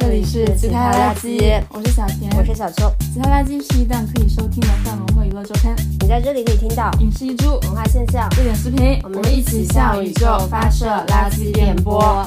这里是吉他垃圾，我是小田，我是小秋。吉他垃圾是一档可以收听的泛文化娱乐周刊，你在这里可以听到影视一株、文化现象、热点视频，我们一起向宇宙发射垃圾电波。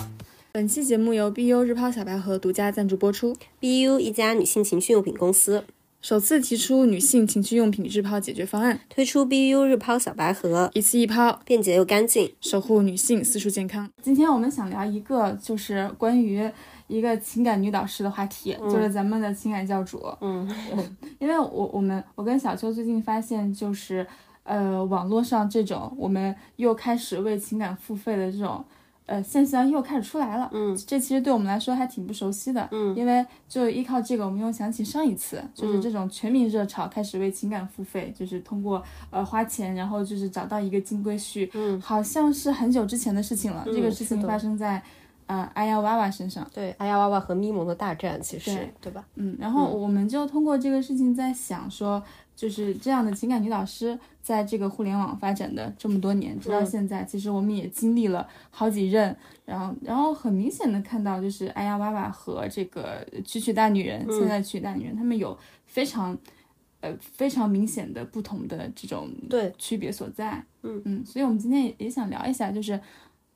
本期节目由 BU 日抛小白盒独家赞助播出。BU 一家女性情趣用品公司首次提出女性情趣用品日抛解决方案，推出 BU 日抛小白盒，一次一抛，便捷又干净。守护女性私处健康。今天我们想聊一个，就是关于一个情感女导师的话题，就是咱们的情感教主。嗯，因为我我们我跟小秋最近发现，就是呃网络上这种我们又开始为情感付费的这种呃现象又开始出来了。嗯，这其实对我们来说还挺不熟悉的。嗯，因为就依靠这个，我们又想起上一次，就是这种全民热潮开始为情感付费，就是通过呃花钱，然后就是找到一个金龟婿。嗯，好像是很久之前的事情了。嗯这个事情发生在呃阿呀娃娃身上。对，哎呀娃娃和咪蒙的大战，其实对对吧？嗯，然后我们就通过这个事情在想说，就是这样的情感女导师，在这个互联网发展的这么多年，直到嗯现在，其实我们也经历了好几任，然后然后很明显的看到，就是哎呀娃娃和这个曲曲大女人，现在曲曲大女人，他们有非常呃非常明显的不同的这种对区别所在。嗯嗯，所以我们今天也也想聊一下，就是。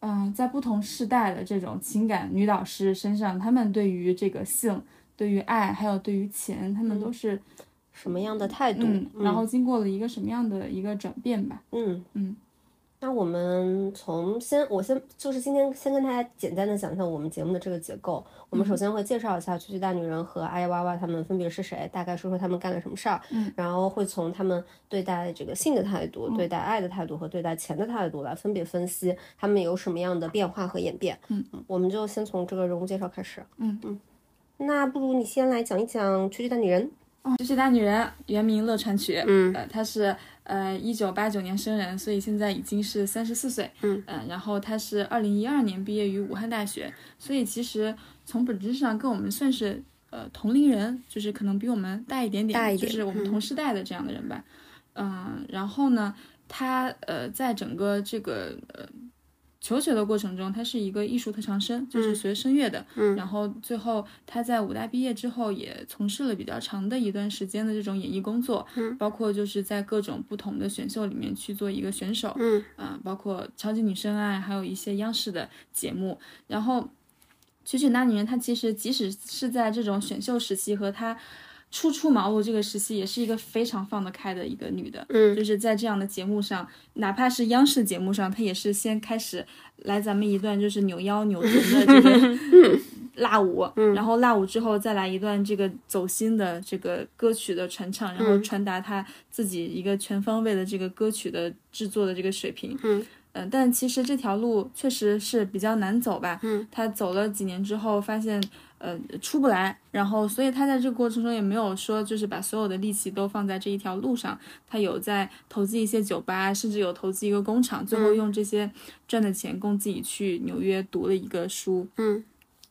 嗯、在不同世代的这种情感女导师身上，她们对于这个性、对于爱，还有对于钱，她们都是什么样的态度？嗯，然后经过了一个什么样的一个转变吧？嗯嗯。那我们从先，我先就是今天先跟大家简单的讲一下我们节目的这个结构。我们首先会介绍一下曲曲大女人和阿呀哇哇他们分别是谁，大概说说他们干了什么事儿。嗯，然后会从他们对待这个性的态度、嗯对待爱的态度和对待钱的态度来分别分析他们有什么样的变化和演变。嗯我们就先从这个人物介绍开始。嗯嗯，那不如你先来讲一讲曲曲大女人。哦，曲曲大女人原名乐传曲，嗯呃，她是呃一九八九年生人，所以现在已经是三十四岁。嗯然后他是二零一二年毕业于武汉大学，所以其实从本质上跟我们算是呃同龄人，就是可能比我们大一点点，大一点就是我们同时代的这样的人吧。嗯、然后呢，他呃在整个这个呃。求学的过程中，他是一个艺术特长生，就是学声乐的。嗯然后最后他在武大毕业之后，也从事了比较长的一段时间的这种演艺工作。嗯，包括就是在各种不同的选秀里面去做一个选手。嗯啊、包括超级女声啊，还有一些央视的节目。然后，曲曲那女人她其实即使是在这种选秀时期和她初出茅庐这个时期，也是一个非常放得开的一个女的。嗯就是在这样的节目上，哪怕是央视节目上，她也是先开始来咱们一段就是扭腰扭臀的这个辣舞，然后辣舞之后再来一段这个走心的这个歌曲的传唱，然后传达她自己一个全方位的这个歌曲的制作的这个水平。嗯嗯，但其实这条路确实是比较难走吧。嗯，他走了几年之后，发现呃出不来，然后所以他在这个过程中也没有说就是把所有的力气都放在这一条路上，他有在投资一些酒吧，甚至有投资一个工厂，最后用这些赚的钱供自己去纽约读了一个书。嗯。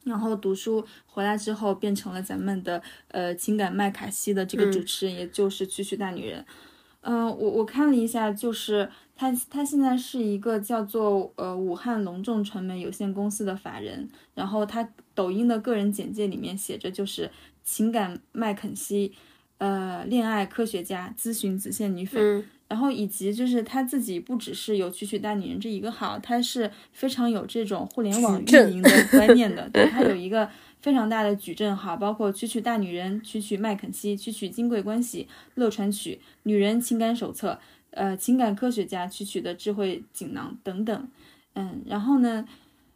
然后读书回来之后，变成了咱们的呃情感麦卡锡的这个主持人，也就是曲曲大女人。嗯、我我看了一下，就是他他现在是一个叫做呃武汉隆重传媒有限公司的法人，然后他抖音的个人简介里面写着就是情感麦肯锡，呃恋爱科学家，咨询子线女粉。嗯然后以及就是他自己不只是有曲曲大女人这一个号，他是非常有这种互联网运营的观念的。对他有一个非常大的矩阵号，包括曲曲大女人、曲曲麦肯锡、曲曲金贵关系、乐传曲、女人情感手册、呃情感科学家、曲曲的智慧锦囊等等。嗯，然后呢？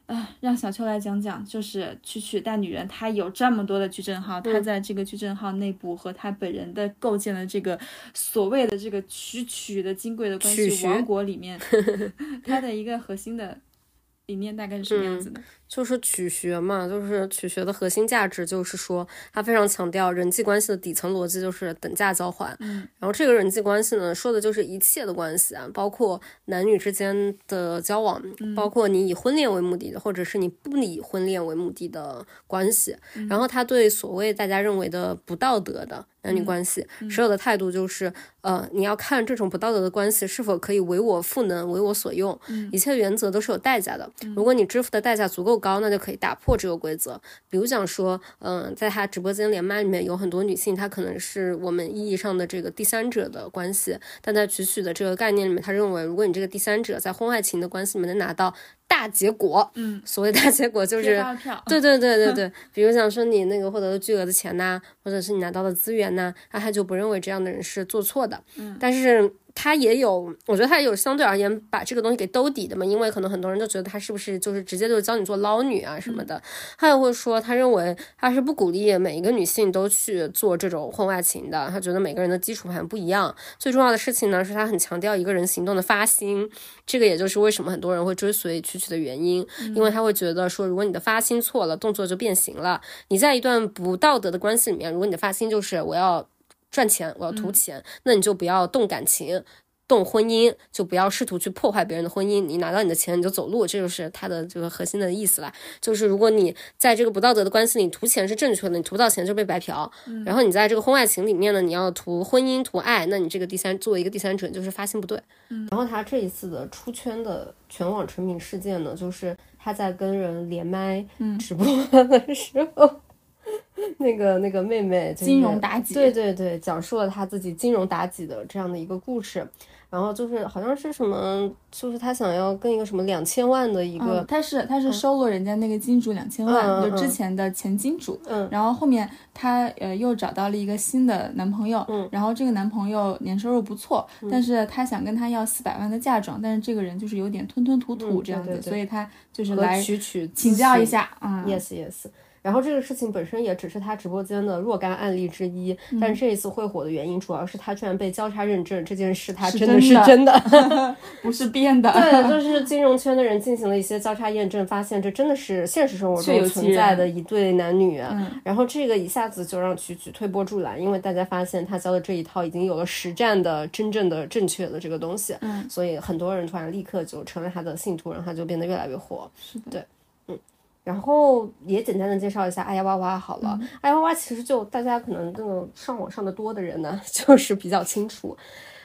啊，让小秋来讲讲，就是曲曲大女人，她有这么多的矩阵号，她在这个矩阵号内部和她本人的构建的这个所谓的这个曲曲的金贵的关系王国里面，她的一个核心的理念大概是什么样子的？就是曲学嘛，就是曲学的核心价值就是说，它非常强调人际关系的底层逻辑就是等价交换。嗯，然后这个人际关系呢，说的就是一切的关系啊，包括男女之间的交往，包括你以婚恋为目的的，或者是你不以婚恋为目的的关系。然后他对所谓大家认为的不道德的，男女关系，持有的态度就是，呃，你要看这种不道德的关系是否可以为我赋能，为我所用。一切原则都是有代价的。如果你支付的代价足够高，那就可以打破这个规则。比如讲说，嗯，在他直播间连麦里面有很多女性，她可能是我们意义上的这个第三者的关系，但在曲曲的这个概念里面，他认为，如果你这个第三者在婚外情的关系里面能拿到。大结果，嗯，所谓大结果就是，对对对对 对，比如讲说你那个获得了巨额的钱呐，或者是你拿到的资源呐，那他就不认为这样的人是做错的，嗯，但是。他也有，我觉得他也有相对而言把这个东西给兜底的嘛，因为可能很多人都觉得他是不是就是直接就教你做捞女啊什么的。他也会说，他认为他是不鼓励每一个女性都去做这种婚外情的。他觉得每个人的基础盘不一样。最重要的事情呢，是他很强调一个人行动的发心。这个也就是为什么很多人会追随曲曲的原因，因为他会觉得说，如果你的发心错了，动作就变形了。你在一段不道德的关系里面，如果你的发心就是我要。赚钱，我要图钱，那你就不要动感情，动婚姻，就不要试图去破坏别人的婚姻。你拿到你的钱，你就走路，这就是他的这个核心的意思了。就是如果你在这个不道德的关系里图钱是正确的，你图不到钱就被白嫖。然后你在这个婚外情里面呢，你要图婚姻、图爱，那你这个第三作为一个第三者，就是发心不对。然后他这一次的出圈的全网成名事件呢，就是他在跟人连麦直播的时候。那个那个妹妹金融妲己，对对对，讲述了她自己金融妲己的这样的一个故事，然后就是好像是什么，就是她想要跟一个什么两千万的一个，她是她是收了人家那个金主两千万，就之前的前金主，嗯，然后后面她呃又找到了一个新的男朋友，嗯，然后这个男朋友年收入不错，但是她想跟他要四百万的嫁妆，但是这个人就是有点吞吞吐吐这样子，所以她就是来请教一下，嗯，yes yes。然后这个事情本身也只是他直播间的若干案例之一，但这一次会火的原因主要是他居然被交叉认证这件事，他真的是真的，不是编的。对，就是金融圈的人进行了一些交叉验证，发现这真的是现实生活中存在的一对男女。然后这个一下子就让曲曲推波助澜，因为大家发现他教的这一套已经有了实战的真正的正确的这个东西，所以很多人突然立刻就成了他的信徒，然后他就变得越来越火。是的，对。然后也简单的介绍一下爱呀哇哇好了，爱呀哇哇其实就大家可能这个上网上的多的人呢，就是比较清楚。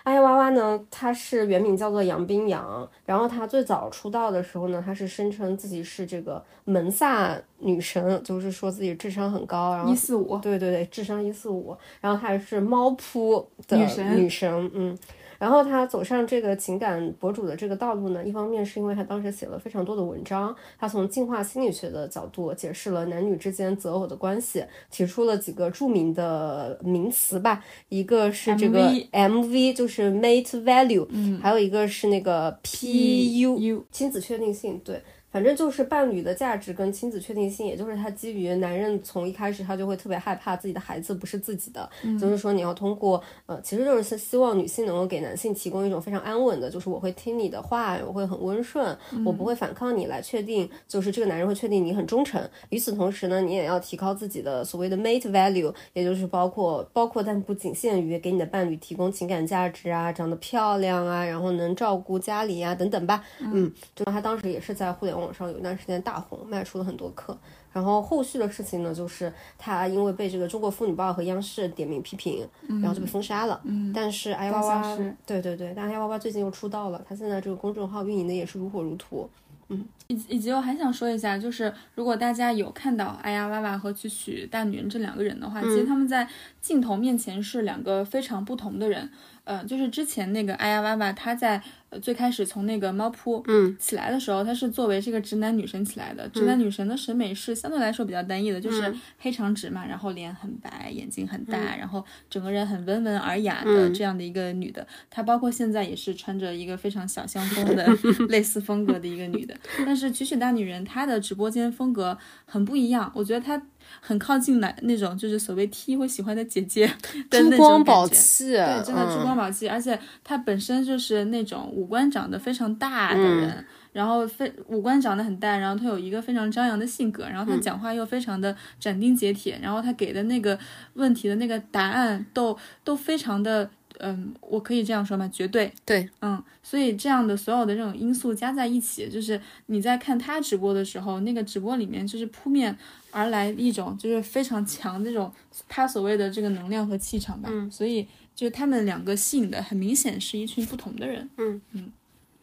爱呀哇哇呢，他是原名叫做杨冰洋，然后他最早出道的时候呢，他是声称自己是这个门萨女神，就是说自己智商很高，然后一四五，对对对，智商一四五，然后他还是猫扑的女神，女神，嗯。然后他走上这个情感博主的这个道路呢，一方面是因为他当时写了非常多的文章，他从进化心理学的角度解释了男女之间择偶的关系，提出了几个著名的名词吧，一个是这个 M V，就是 Mate Value，嗯，还有一个是那个 P U，亲子确定性，对。反正就是伴侣的价值跟亲子确定性，也就是他基于男人从一开始他就会特别害怕自己的孩子不是自己的，就是说你要通过呃，其实就是希望女性能够给男性提供一种非常安稳的，就是我会听你的话，我会很温顺，我不会反抗你来确定，就是这个男人会确定你很忠诚。与此同时呢，你也要提高自己的所谓的 mate value，也就是包括包括但不仅限于给你的伴侣提供情感价值啊，长得漂亮啊，然后能照顾家里啊等等吧。嗯，就他当时也是在互联网。网上有一段时间大红，卖出了很多课。然后后续的事情呢，就是他因为被这个中国妇女报和央视点名批评，然后就被封杀了。嗯，但是哎呀哇哇，对对对，但哎呀哇哇最近又出道了，他现在这个公众号运营的也是如火如荼。嗯，以以及我还想说一下，就是如果大家有看到哎呀哇哇和曲曲大女人这两个人的话，其实他们在镜头面前是两个非常不同的人。嗯，就是之前那个哎呀哇哇，他在。最开始从那个猫扑嗯起来的时候，她是作为这个直男女神起来的。直男女神的审美是相对来说比较单一的，就是黑长直嘛，然后脸很白，眼睛很大，然后整个人很温文尔雅的这样的一个女的。她包括现在也是穿着一个非常小香风的 类似风格的一个女的。但是曲曲大女人她的直播间风格很不一样，我觉得她。很靠近男那种，就是所谓 T 会喜欢的姐姐的那种宝气，对，真的珠光宝气，而且她本身就是那种五官长得非常大的人，然后非五官长得很大，然后她有一个非常张扬的性格，然后她讲话又非常的斩钉截铁，然后她给的那个问题的那个答案都都非常的。嗯，我可以这样说吗？绝对对，嗯，所以这样的所有的这种因素加在一起，就是你在看他直播的时候，那个直播里面就是扑面而来一种就是非常强这种他所谓的这个能量和气场吧。嗯，所以就他们两个吸引的很明显是一群不同的人。嗯嗯，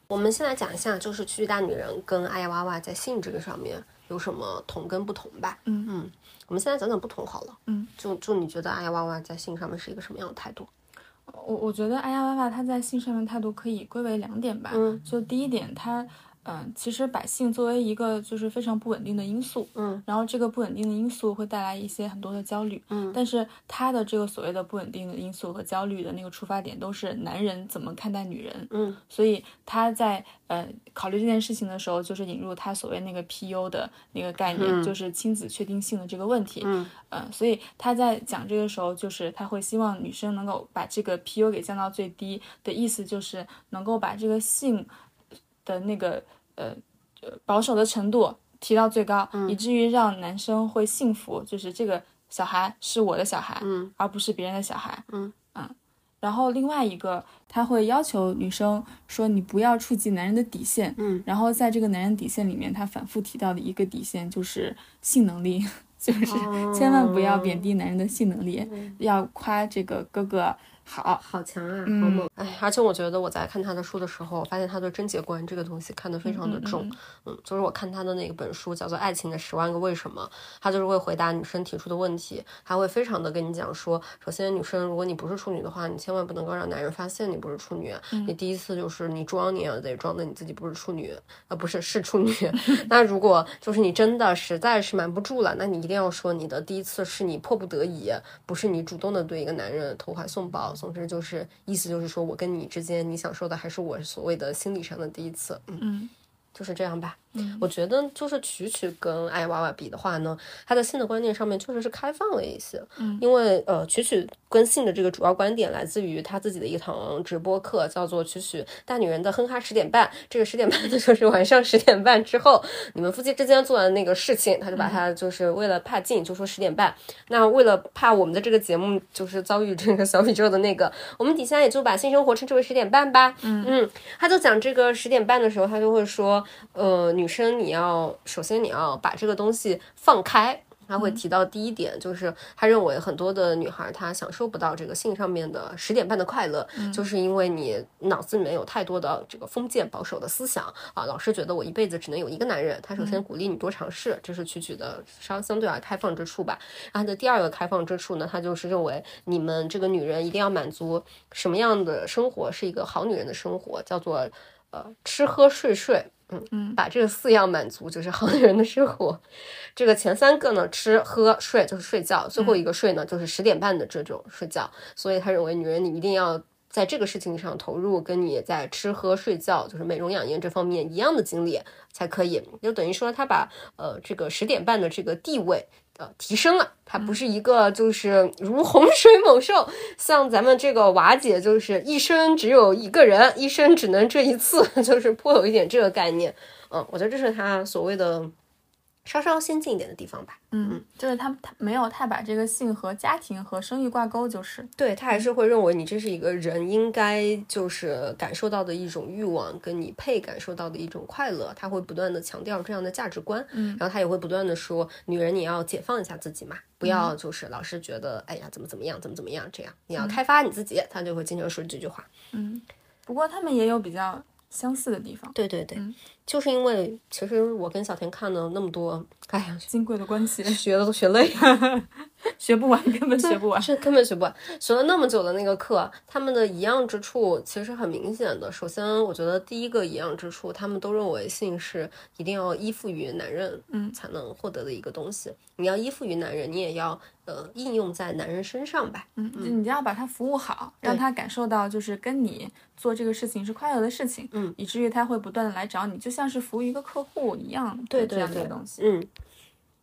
我们先来讲一下，就是区区大女人跟爱呀娃娃在性这个上面有什么同跟不同吧。嗯嗯，我们现在讲讲不同好了。嗯，就就你觉得爱呀娃娃在性上面是一个什么样的态度？我我觉得哎呀娃娃他在性上面态度可以归为两点吧。嗯，就第一点，他嗯，其实百姓作为一个就是非常不稳定的因素，嗯，然后这个不稳定的因素会带来一些很多的焦虑，嗯，但是他的这个所谓的不稳定的因素和焦虑的那个出发点都是男人怎么看待女人，嗯，所以他在呃考虑这件事情的时候，就是引入他所谓那个 PU 的那个概念，就是亲子确定性的这个问题，嗯，呃，所以他在讲这个时候，就是他会希望女生能够把这个 PU 给降到最低的意思，就是能够把这个性的那个呃呃保守的程度提到最高，以至于让男生会信服，就是这个小孩是我的小孩，嗯，而不是别人的小孩，嗯。然后另外一个，他会要求女生说你不要触及男人的底线，嗯，然后在这个男人底线里面，他反复提到的一个底线就是性能力，就是千万不要贬低男人的性能力，要夸这个哥哥好，好强啊，嗯好猛！哎，而且我觉得我在看他的书的时候，发现他对贞洁观这个东西看得非常的重。嗯嗯，就是我看他的那个本书叫做《爱情的十万个为什么》，他就是会回答女生提出的问题，他会非常的跟你讲说，首先女生如果你不是处女的话，你千万不能够让男人发现你不是处女。你第一次就是你装，你也得装的你自己不是处女，呃，不是是处女。那如果就是你真的实在是瞒不住了，那你一定要说你的第一次是你迫不得已，不是你主动的对一个男人投怀送抱。总之就是意思就是说我跟你之间，你想说的还是我所谓的心理上的第一次。嗯。嗯就是这样吧。嗯我觉得就是曲曲跟爱娃娃比的话呢，他在性的观念上面确实是开放了一些。嗯，因为呃，曲曲跟性的这个主要观点来自于他自己的一堂直播课，叫做《曲曲大女人的哼哈十点半》。这个十点半呢，就是晚上十点半之后，你们夫妻之间做的那个事情，他就把他就是为了怕近，就说十点半。那为了怕我们的这个节目就是遭遇这个小宇宙的那个，我们底下也就把性生活称之为十点半吧。嗯嗯，他就讲这个十点半的时候，他就会说，呃，女生你要首先你要把这个东西放开。他会提到第一点，就是他认为很多的女孩她享受不到这个性上面的十点半的快乐，就是因为你脑子里面有太多的这个封建保守的思想啊，老是觉得我一辈子只能有一个男人。他首先鼓励你多尝试，这是曲曲的相相对而开放之处吧。然后他的第二个开放之处呢，他就是认为你们这个女人一定要满足什么样的生活是一个好女人的生活，叫做呃吃喝睡睡。嗯嗯把这个四样满足就是好女人的生活。这个前三个呢，吃喝睡就是睡觉，最后一个睡呢就是十点半的这种睡觉。所以他认为女人你一定要在这个事情上投入，跟你在吃喝睡觉就是美容养颜这方面一样的精力才可以。就等于说他把呃这个十点半的这个地位。呃，提升了，它不是一个就是如洪水猛兽，像咱们这个瓦姐，就是一生只有一个人，一生只能这一次，就是颇有一点这个概念。嗯，我觉得这是他所谓的稍稍先进一点的地方吧。嗯，就是他他没有太把这个性和家庭和生育挂钩，就是。对他还是会认为你这是一个人应该就是感受到的一种欲望，跟你配感受到的一种快乐，他会不断的强调这样的价值观，嗯。然后他也会不断的说，女人你要解放一下自己嘛，不要就是老是觉得哎呀怎么怎么样，怎么怎么样这样，你要开发你自己，他就会经常说这句话。嗯，不过他们也有比较相似的地方，对对对，嗯就是因为其实我跟小田看了那么多，哎呀，金贵的关系学的都学累了。学不完，根本学不完。是根本学不完，学了那么久的那个课，他们的一样之处其实很明显的。首先，我觉得第一个一样之处，他们都认为性是一定要依附于男人，嗯才能获得的一个东西。你要依附于男人，你也要呃应用在男人身上吧。嗯，就你要把他服务好，让他感受到就是跟你做这个事情是快乐的事情，嗯，以至于他会不断的来找你，就像是服务一个客户一样的对这样东西。嗯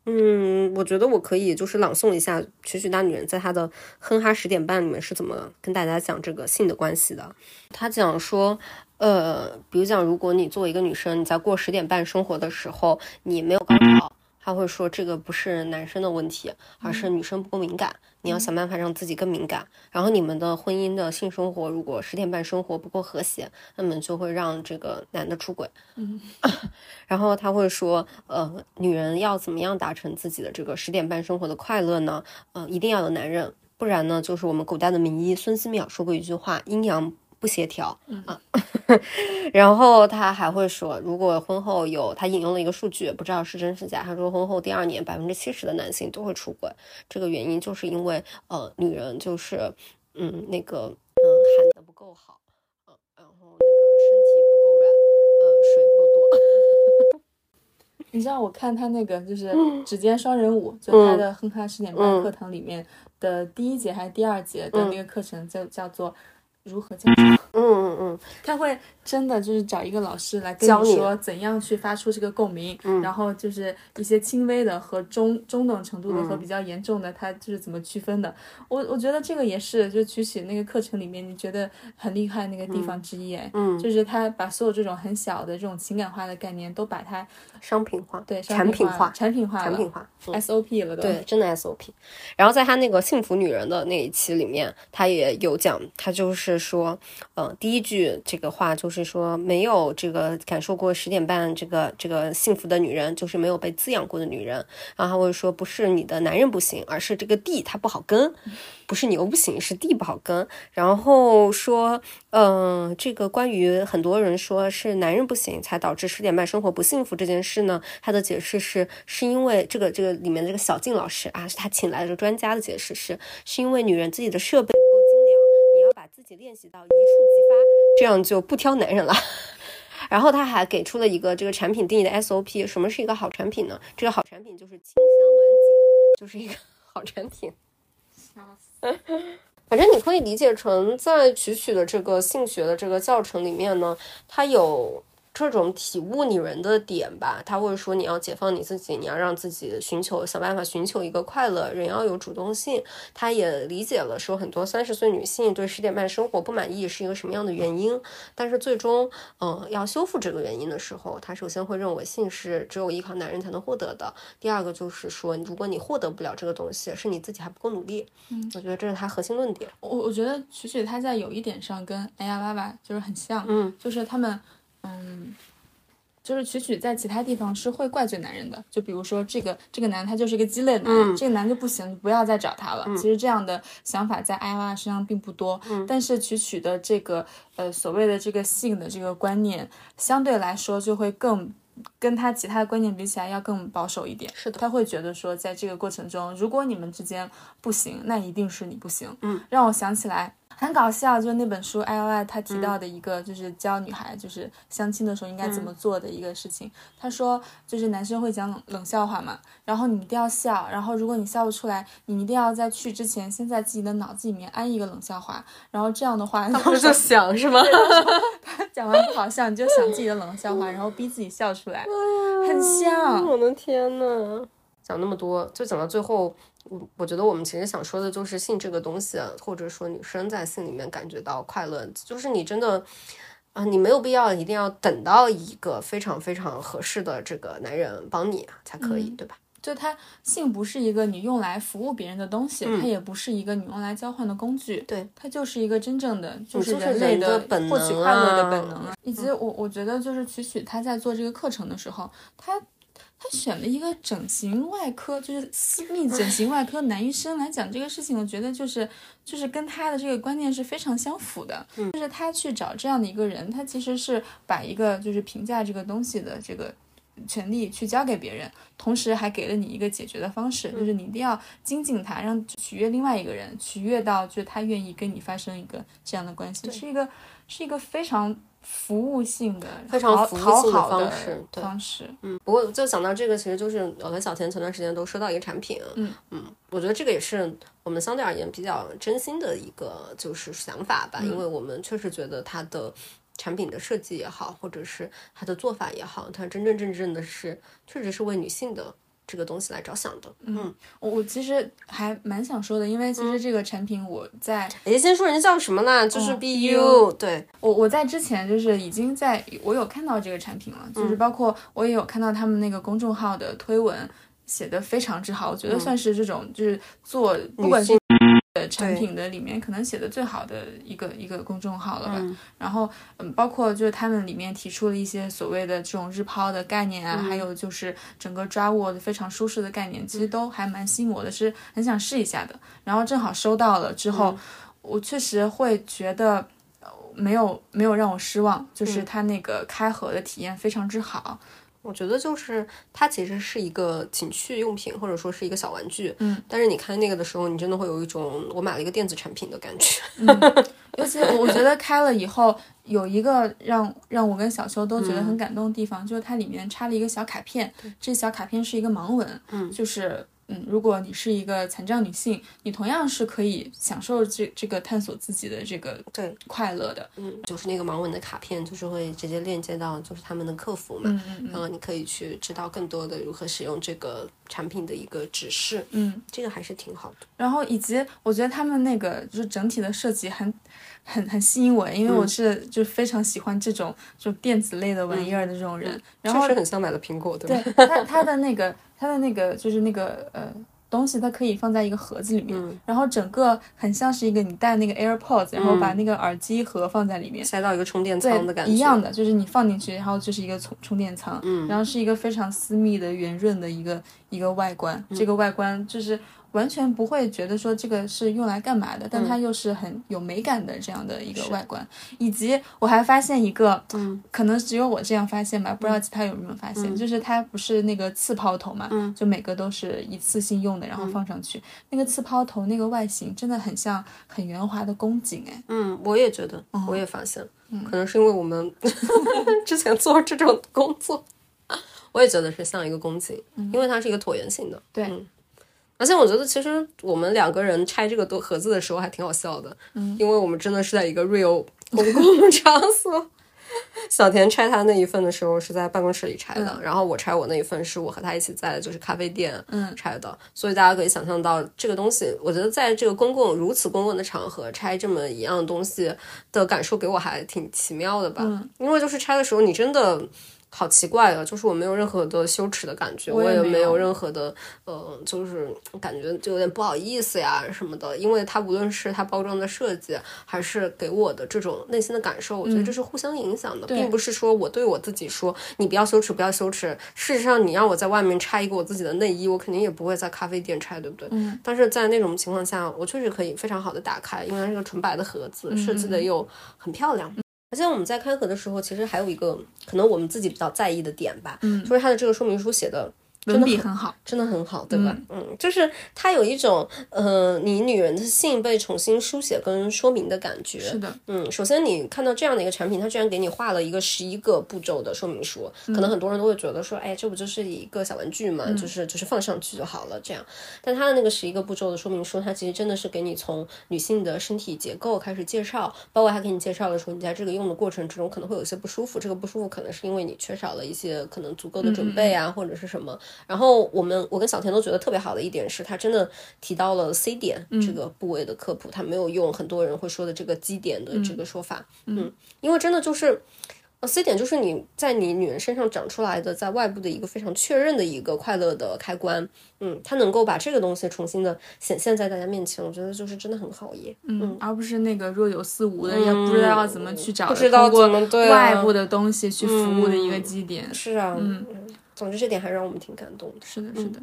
嗯，我觉得我可以就是朗诵一下《曲曲大女人》在她的《哼哈十点半》里面是怎么跟大家讲这个性的关系的。她讲说，呃，比如讲，如果你作为一个女生，你在过十点半生活的时候，你没有高潮。他会说这个不是男生的问题，而是女生不够敏感，你要想办法让自己更敏感。然后你们的婚姻的性生活如果十点半生活不够和谐，那么就会让这个男的出轨。嗯，然后他会说，呃，女人要怎么样达成自己的这个十点半生活的快乐呢？呃，一定要有男人，不然呢，就是我们古代的名医孙思邈说过一句话：阴阳。不协调啊，然后他还会说，如果婚后有他引用了一个数据，不知道是真是假。他说婚后第二年百分之七十的男性都会出轨，这个原因就是因为呃女人就是嗯那个嗯喊的不够好，嗯然后那个身体不够软，呃水不够多。你知道我看他那个就是指尖双人舞，就他的哼哈十点半课堂里面的第一节还是第二节的那个课程，就叫做。如何教？嗯嗯嗯，他会真的就是找一个老师来跟你说怎样去发出这个共鸣，然后就是一些轻微的和中中等程度的和比较严重的，他就是怎么区分的。我我觉得这个也是就曲曲那个课程里面你觉得很厉害那个地方之一哎，嗯，就是他把所有这种很小的这种情感化的概念都把它商品化，对，产品化，产品化，产品化，SOP 了，对，真的 SOP。然后在他那个幸福女人的那一期里面，他也有讲，他就是说，嗯。第一句这个话就是说，没有这个感受过十点半这个这个幸福的女人，就是没有被滋养过的女人。然后他会说，不是你的男人不行，而是这个地它不好耕，不是牛不行，是地不好耕。然后说，嗯，这个关于很多人说是男人不行才导致十点半生活不幸福这件事呢，他的解释是，是因为这个这个里面的这个小静老师啊，是他请来的专家的解释是，是因为女人自己的设备且练习到一触即发。这样就不挑男人了，然后他还给出了一个这个产品定义的 SOP，什么是一个好产品呢？这个好产品就是清香暖景，就是一个 好产品。反正你可以理解成，在曲曲的这个性学的这个教程里面呢，它有。这种体悟女人的点吧，他会说你要解放你自己，你要让自己寻求想办法寻求一个快乐，人要有主动性。他也理解了说很多三十岁女性对十点半生活不满意是一个什么样的原因，但是最终，嗯，要修复这个原因的时候，他首先会认为性是只有依靠男人才能获得的。第二个就是说，如果你获得不了这个东西，是你自己还不够努力。嗯，我觉得这是他核心论点。我我觉得曲曲他在有一点上跟哎呀爸爸就是很像，嗯，就是他们。嗯，就是曲曲在其他地方是会怪罪男人的，就比如说这个这个男他就是一个鸡肋男，这个男就不行，不要再找他了。其实这样的想法在艾娃身上并不多，但是曲曲的这个呃所谓的这个性的这个观念，相对来说就会更跟他其他的观念比起来要更保守一点。是的，他会觉得说在这个过程中，如果你们之间不行，那一定是你不行。嗯，让我想起来。很搞笑，就是那本书《I O I》他提到的一个，就是教女孩就是相亲的时候应该怎么做的一个事情。他说，就是男生会讲冷笑话嘛，然后你一定要笑，然后如果你笑不出来，你一定要在去之前先在自己的脑子里面安一个冷笑话，然后这样的话，他不是就想是吗？他讲完不好笑，你就想自己的冷笑话，然后逼自己笑出来，很像。我的天呐，讲那么多，就讲到最后。我我觉得我们其实想说的就是性这个东西，或者说女生在性里面感觉到快乐，就是你真的啊，你没有必要一定要等到一个非常非常合适的这个男人帮你才可以，对吧？就它性不是一个你用来服务别人的东西，它也不是一个你用来交换的工具，对，它就是一个真正的就是人类的获取快乐的本能啊。以及我我觉得就是曲曲他在做这个课程的时候，他。他选了一个整形外科，就是私密整形外科男医生来讲这个事情，我觉得就是就是跟他的这个观念是非常相符的。嗯，就是他去找这样的一个人，他其实是把一个就是评价这个东西的这个权利去交给别人，同时还给了你一个解决的方式，就是你一定要精进他，让取悦另外一个人，取悦到就是他愿意跟你发生一个这样的关系，是一个是一个非常。服务性的非常服务性的方式，方式，嗯，不过就想到这个，其实就是我和小田前段时间都收到一个产品，嗯。嗯，我觉得这个也是我们相对而言比较真心的一个就是想法吧，因为我们确实觉得它的产品的设计也好，或者是它的做法也好，它真真正正的是确实是为女性的。这个东西来着想的，嗯，我我其实还蛮想说的，因为其实这个产品我在，哎，先说人家叫什么呢？就是 BU，对。我我在之前就是已经在我有看到这个产品了，就是包括我也有看到他们那个公众号的推文，写的非常之好，我觉得算是这种就是做不管是的产品的里面可能写的最好的一个一个公众号了吧。然后嗯，包括就是他们里面提出了一些所谓的这种日抛的概念啊，还有就是整个抓握的非常舒适的概念，其实都还蛮吸引我的，是很想试一下的。然后正好收到了之后，我确实会觉得。没有没有让我失望，就是它那个开盒的体验非常之好。我觉得就是它其实是一个情趣用品，或者说是一个小玩具。嗯，但是你看那个的时候，你真的会有一种我买了一个电子产品的感觉。尤其我觉得开了以后，有一个让让我跟小秋都觉得很感动的地方，就是它里面插了一个小卡片，这小卡片是一个盲文，嗯，就是。嗯，如果你是一个残障女性，你同样是可以享受这这个探索自己的这个对快乐的。嗯，就是那个盲文的卡片，就是会直接链接到就是他们的客服嘛，嗯嗯，然后你可以去知道更多的如何使用这个产品的一个指示。嗯，这个还是挺好的。然后以及我觉得他们那个就是整体的设计很很很吸引我，因为我是就非常喜欢这种就电子类的玩意儿的这种人。然后确实很像买了苹果，对吧？对，它它的那个。它的那个就是那个呃东西，它可以放在一个盒子里面，然后整个很像是一个你戴那个 AirPods，然后把那个耳机盒放在里面，塞到一个充电仓的感觉，一样的，就是你放进去，然后就是一个充充电仓，嗯，然后是一个非常私密的圆润的一个一个外观，这个外观就是。完全不会觉得说这个是用来干嘛的，但它又是很有美感的这样的一个外观，以及我还发现一个，嗯，可能只有我这样发现吧，不知道其他有没有发现，就是它不是那个刺抛头嘛，嗯，就每个都是一次性用的，然后放上去，那个刺抛头那个外形真的很像很圆滑的宫颈，哎，嗯，我也觉得，我也发现，可能是因为我们 之前做这种工作，我也觉得是像一个宫颈，因为它是一个椭圆形的，对。而且我觉得，其实我们两个人拆这个多盒子的时候还挺好笑的，嗯，因为我们真的是在一个 real 公共场所。小田拆他那一份的时候是在办公室里拆的，然后我拆我那一份是我和他一起在就是咖啡店拆的，所以大家可以想象到这个东西，我觉得在这个公共如此公共的场合拆这么一样东西的感受给我还挺奇妙的吧，因为就是拆的时候你真的。好奇怪的！就是我没有任何的羞耻的感觉，我也没有任何的，呃，就是感觉就有点不好意思呀什么的。因为它无论是它包装的设计，还是给我的这种内心的感受，我觉得这是互相影响的，并不是说我对我自己说你不要羞耻，不要羞耻。事实上，你让我在外面拆一个我自己的内衣，我肯定也不会在咖啡店拆，对不对？嗯。但是在那种情况下，我确实可以非常好的打开，因为它是个纯白的盒子，设计的又很漂亮。而且我们在开盒的时候，其实还有一个可能我们自己比较在意的点吧，嗯，就是它的这个说明书写的。文笔很好，真的很好，对吧？嗯，就是它有一种，呃，你女人的性被重新书写跟说明的感觉。是的，嗯，首先你看到这样的一个产品，它居然给你画了一个十一个步骤的说明书，可能很多人都会觉得说，哎，这不就是一个小玩具嘛，就是就是放上去就好了这样。但它的那个十一个步骤的说明书，它其实真的是给你从女性的身体结构开始介绍，包括还给你介绍的时候，你在这个用的过程之中可能会有一些不舒服，这个不舒服可能是因为你缺少了一些可能足够的准备啊，或者是什么。然后我们我跟小田都觉得特别好的一点是，他真的提到了 C 点这个部位的科普，他没有用很多人会说的这个基点的这个说法，嗯，因为真的就是，呃，C 点就是你在你女人身上长出来的，在外部的一个非常确认的一个快乐的开关，嗯，它能够把这个东西重新的显现在大家面前，我觉得就是真的很好耶，嗯，而不是那个若有似无的，也不知道怎么去找，不知道怎么对外部的东西去服务的一个基点，是啊，嗯。总之，这点还让我们挺感动的。是的，是的。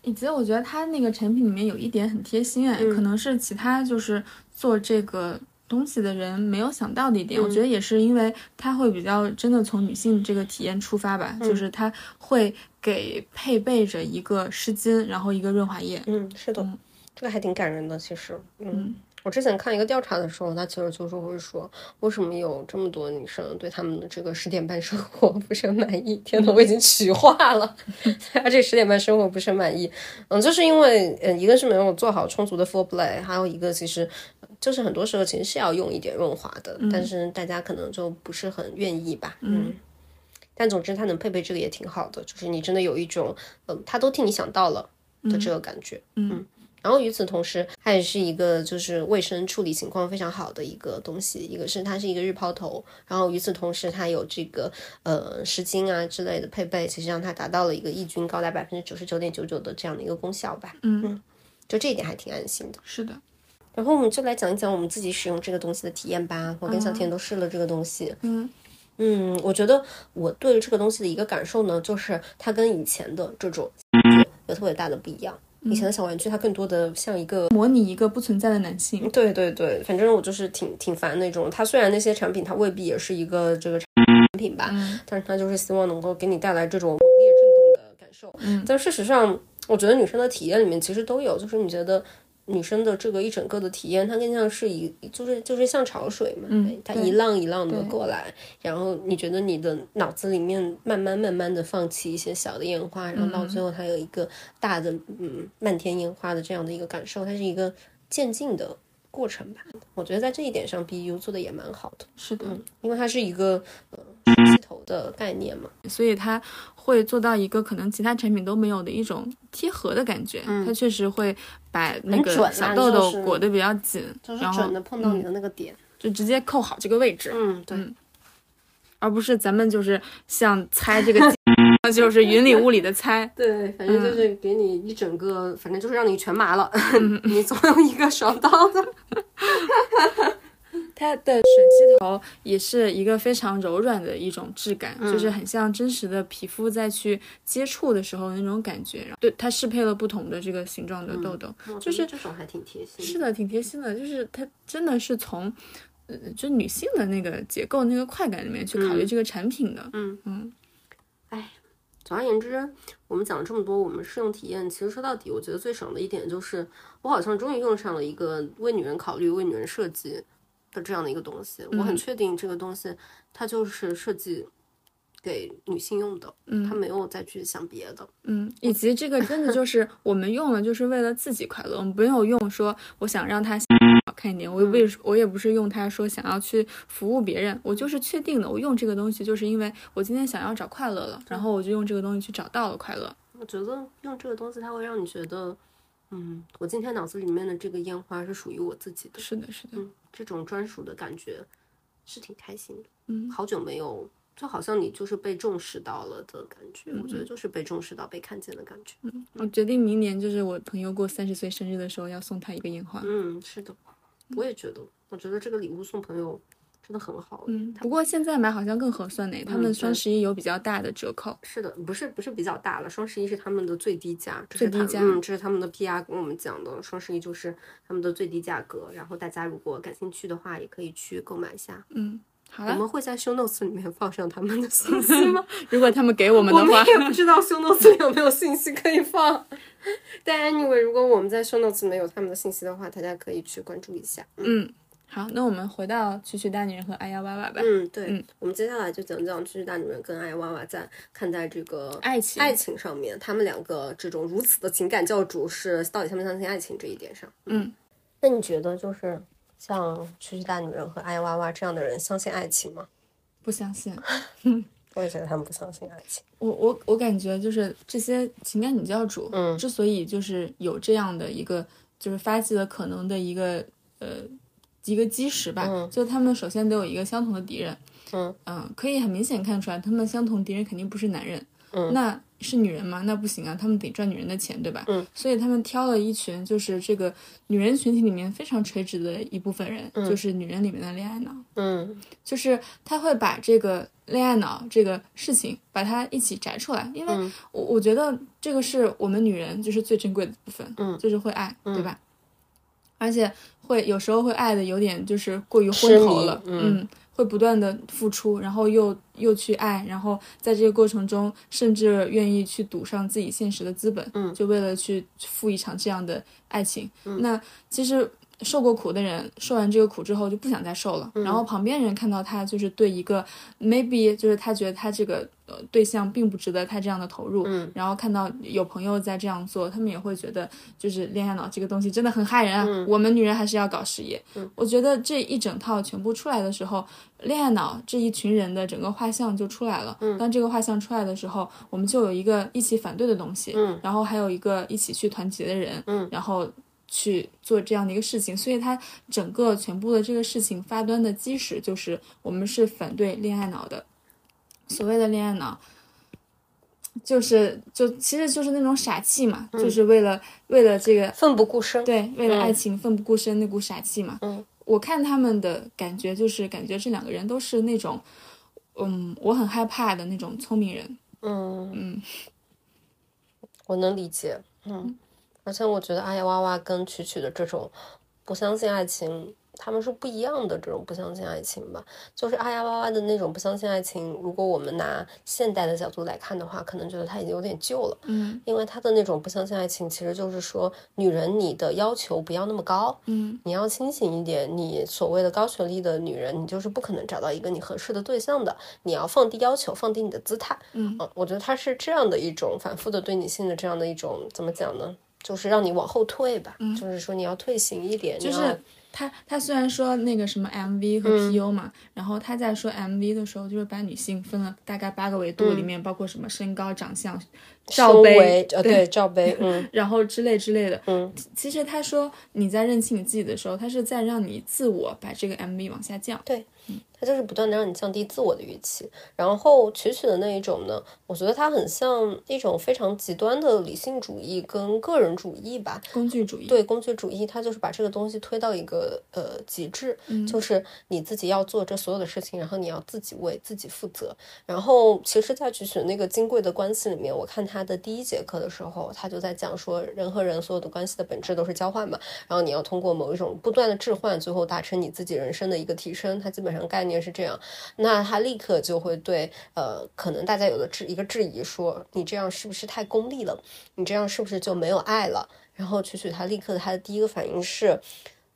以及我觉得它那个产品里面有一点很贴心哎，可能是其他就是做这个东西的人没有想到的一点。我觉得也是因为它会比较真的从女性这个体验出发吧，就是它会给配备着一个湿巾，然后一个润滑液。嗯，是的，这个还挺感人的，其实。嗯。我之前看一个调查的时候，他其实就是会说，为什么有这么多女生对他们的这个十点半生活不是很满意？天呐，我已经曲化了，对这十点半生活不是很满意。嗯，就是因为，嗯，一个是没有做好充足的 foreplay，还有一个其实就是很多时候其实是要用一点润滑的，但是大家可能就不是很愿意吧。嗯，但总之他能配备这个也挺好的，就是你真的有一种，嗯，他都替你想到了的这个感觉。嗯。然后与此同时，它也是一个就是卫生处理情况非常好的一个东西。一个是它是一个日抛头，然后与此同时它有这个呃湿巾啊之类的配备，其实让它达到了一个抑菌高达百分之九十九点九九的这样的一个功效吧。嗯，就这一点还挺安心的。是的。然后我们就来讲一讲我们自己使用这个东西的体验吧。我跟小天都试了这个东西。嗯。嗯，我觉得我对这个东西的一个感受呢，就是它跟以前的这种有特别大的不一样。以前的小玩具它更多的像一个模拟一个不存在的男性。对对对，反正我就是挺挺烦那种。它虽然那些产品它未必也是一个这个产品吧，但是它就是希望能够给你带来这种猛烈震动的感受。嗯，但事实上，我觉得女生的体验里面其实都有，就是你觉得。女生的这个一整个的体验，它更像是一，就是就是像潮水嘛，嗯，它一浪一浪的过来，然后你觉得你的脑子里面慢慢慢慢的放弃一些小的烟花，然后到最后它有一个大的嗯漫天烟花的这样的一个感受，它是一个渐进的过程吧。我觉得在这一点上，BU 做的也蛮好的，是的，因为它是一个呃吸头的概念嘛，所以它。会做到一个可能其他产品都没有的一种贴合的感觉，它确实会把那个小豆豆裹得比较紧，然后碰到你的那个点，就直接扣好这个位置。嗯，对，而不是咱们就是像猜这个，就是云里雾里的猜。对，反正就是给你一整个，反正就是让你全麻了，你总有一个爽到的。它的吮吸头也是一个非常柔软的一种质感，就是很像真实的皮肤在去接触的时候那种感觉。对，它适配了不同的这个形状的痘痘，就是这种还挺贴心。是的，挺贴心的，就是它真的是从，呃，就女性的那个结构、那个快感里面去考虑这个产品的。嗯嗯。哎，总而言之，我们讲了这么多，我们试用体验，其实说到底，我觉得最爽的一点就是，我好像终于用上了一个为女人考虑、为女人设计。的这样的一个东西，我很确定这个东西它就是设计给女性用的，嗯，它没有再去想别的，嗯，以及这个真的就是我们用了就是为了自己快乐，我们没有用说我想让它好看一点，我为我也不是用它说想要去服务别人，我就是确定的，我用这个东西就是因为我今天想要找快乐了，然后我就用这个东西去找到了快乐。我觉得用这个东西它会让你觉得，嗯，我今天脑子里面的这个烟花是属于我自己的，是的，是的。这种专属的感觉是挺开心的，嗯，好久没有，就好像你就是被重视到了的感觉，我觉得就是被重视到、被看见的感觉。嗯，我决定明年就是我朋友过三十岁生日的时候要送他一个烟花。嗯，是的，我也觉得，我觉得这个礼物送朋友。真的很好，嗯，不过现在买好像更合算呢，他们双十一有比较大的折扣。是的，不是不是比较大了，双十一是他们的最低价，最低价，嗯，这是他们的 PR 跟我们讲的，双十一就是他们的最低价格，然后大家如果感兴趣的话，也可以去购买一下。嗯，好我们会在 show notes 里面放上他们的信息吗？如果他们给我们的话，我们也不知道 show notes 里有没有信息可以放。但 anyway，如果我们在 show notes 没有他们的信息的话，大家可以去关注一下。嗯。好，那我们回到蛐蛐大女人和爱呀娃娃吧。嗯，对，嗯，我们接下来就讲讲蛐蛐大女人跟爱呀娃娃在看待这个爱情爱情上面，他们两个这种如此的情感教主是到底相不相信爱情这一点上。嗯，那你觉得就是像蛐蛐大女人和爱呀娃娃这样的人相信爱情吗？不相信。我也觉得他们不相信爱情。我我我感觉就是这些情感女教主，嗯，之所以就是有这样的一个就是发迹的可能的一个呃。一个基石吧，就他们首先都有一个相同的敌人，嗯嗯，可以很明显看出来，他们相同敌人肯定不是男人，嗯，那是女人吗？那不行啊，他们得赚女人的钱，对吧？嗯，所以他们挑了一群就是这个女人群体里面非常垂直的一部分人，就是女人里面的恋爱脑，嗯，就是他会把这个恋爱脑这个事情把它一起摘出来，因为我我觉得这个是我们女人就是最珍贵的部分，嗯，就是会爱，对吧？而且会有时候会爱的有点就是过于昏头了，嗯，会不断的付出，然后又又去爱，然后在这个过程中，甚至愿意去赌上自己现实的资本，嗯，就为了去赴一场这样的爱情。那其实。受过苦的人，受完这个苦之后就不想再受了。然后旁边人看到他，就是对一个 maybe，就是他觉得他这个呃对象并不值得他这样的投入。嗯。然后看到有朋友在这样做，他们也会觉得，就是恋爱脑这个东西真的很害人啊。我们女人还是要搞事业。嗯。我觉得这一整套全部出来的时候，恋爱脑这一群人的整个画像就出来了。嗯。当这个画像出来的时候，我们就有一个一起反对的东西。嗯。然后还有一个一起去团结的人。嗯。然后。去做这样的一个事情，所以他整个全部的这个事情发端的基石就是我们是反对恋爱脑的。所谓的恋爱脑，就是就其实就是那种傻气嘛，就是为了为了这个奋不顾身。对，为了爱情奋不顾身那股傻气嘛。嗯，我看他们的感觉就是感觉这两个人都是那种，嗯，我很害怕的那种聪明人。嗯嗯，我能理解。嗯，而且我觉得阿呀哇哇跟曲曲的这种不相信爱情。他们是不一样的这种不相信爱情吧，就是阿呀哇哇的那种不相信爱情。如果我们拿现代的角度来看的话，可能觉得他已经有点旧了。嗯，因为他的那种不相信爱情，其实就是说，女人你的要求不要那么高，嗯，你要清醒一点。你所谓的高学历的女人，你就是不可能找到一个你合适的对象的。你要放低要求，放低你的姿态。嗯嗯，我觉得他是这样的一种反复的对女性的这样的一种怎么讲呢？就是让你往后退吧。嗯，就是说你要退行一点，就是。他他虽然说那个什么 MV 和 PU 嘛，然后他在说 MV 的时候，就是把女性分了大概八个维度，里面包括什么身高、长相、罩杯，呃对罩杯，嗯，然后之类之类的，嗯，其实他说你在认清你自己的时候，他是在让你自我把这个 MV 往下降，对。他就是不断的让你降低自我的预期，然后曲曲的那一种呢，我觉得它很像一种非常极端的理性主义跟个人主义吧，工具主义。对，工具主义，他就是把这个东西推到一个呃极致，就是你自己要做这所有的事情，然后你要自己为自己负责。然后其实，在曲曲那个金贵的关系里面，我看他的第一节课的时候，他就在讲说，人和人所有的关系的本质都是交换嘛，然后你要通过某一种不断的置换，最后达成你自己人生的一个提升。他基本上概念。是这样，那他立刻就会对呃，可能大家有的质一个质疑说，你这样是不是太功利了？你这样是不是就没有爱了？然后曲曲他立刻他的第一个反应是，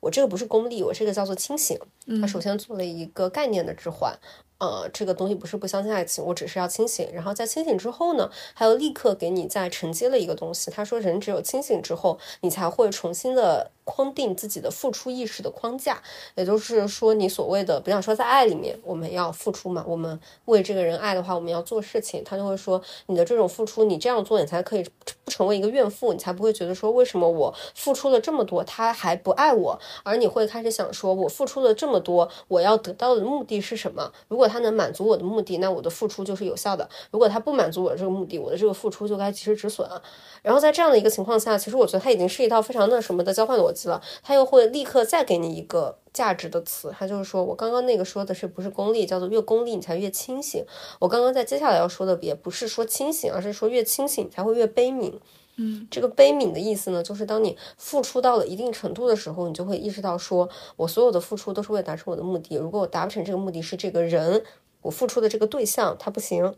我这个不是功利，我这个叫做清醒。他首先做了一个概念的置换。呃，这个东西不是不相信爱情，我只是要清醒。然后在清醒之后呢，还有立刻给你再承接了一个东西。他说，人只有清醒之后，你才会重新的框定自己的付出意识的框架。也就是说，你所谓的，比方说在爱里面，我们要付出嘛，我们为这个人爱的话，我们要做事情。他就会说，你的这种付出，你这样做，你才可以不成为一个怨妇，你才不会觉得说，为什么我付出了这么多，他还不爱我？而你会开始想说，我付出了这么多，我要得到的目的是什么？如果他能满足我的目的，那我的付出就是有效的。如果他不满足我的这个目的，我的这个付出就该及时止损啊。然后在这样的一个情况下，其实我觉得他已经是一套非常那什么的交换逻辑了。他又会立刻再给你一个价值的词，他就是说我刚刚那个说的是不是功利，叫做越功利你才越清醒。我刚刚在接下来要说的也不是说清醒，而是说越清醒才会越悲悯。嗯，这个悲悯的意思呢，就是当你付出到了一定程度的时候，你就会意识到，说我所有的付出都是为了达成我的目的。如果我达不成这个目的，是这个人，我付出的这个对象他不行，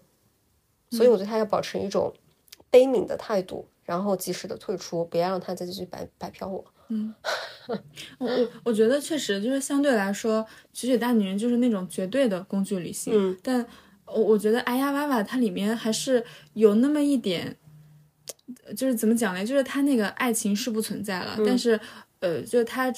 所以我对他要保持一种悲悯的态度，然后及时的退出，不要让他再继续白白嫖我。嗯，我我我觉得确实就是相对来说，曲曲大女人就是那种绝对的工具理性。嗯，但我我觉得哎呀娃娃它里面还是有那么一点。就是怎么讲呢？就是他那个爱情是不存在了，但是，呃，就他，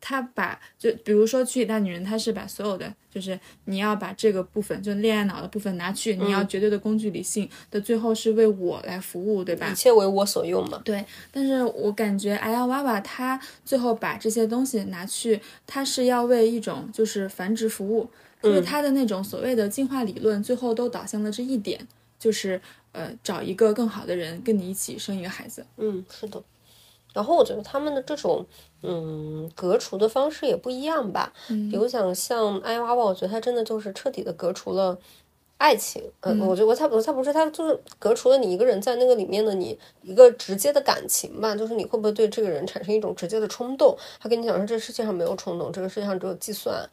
他把就比如说《曲曲大女人》，他是把所有的，就是你要把这个部分，就恋爱脑的部分拿去，你要绝对的工具理性的，最后是为我来服务，对吧？一切为我所用嘛。对，但是我感觉哎呀娃娃他最后把这些东西拿去，他是要为一种就是繁殖服务，就是他的那种所谓的进化理论，最后都导向了这一点，就是。呃，找一个更好的人跟你一起生一个孩子。嗯，是的。然后我觉得他们的这种嗯隔除的方式也不一样吧。嗯，比如讲像艾娃娃，我觉得他真的就是彻底的隔除了爱情。嗯，我觉得我才我才不是他就是隔除了你一个人在那个里面的你一个直接的感情吧，就是你会不会对这个人产生一种直接的冲动？他跟你讲说，这世界上没有冲动，这个世界上只有计算。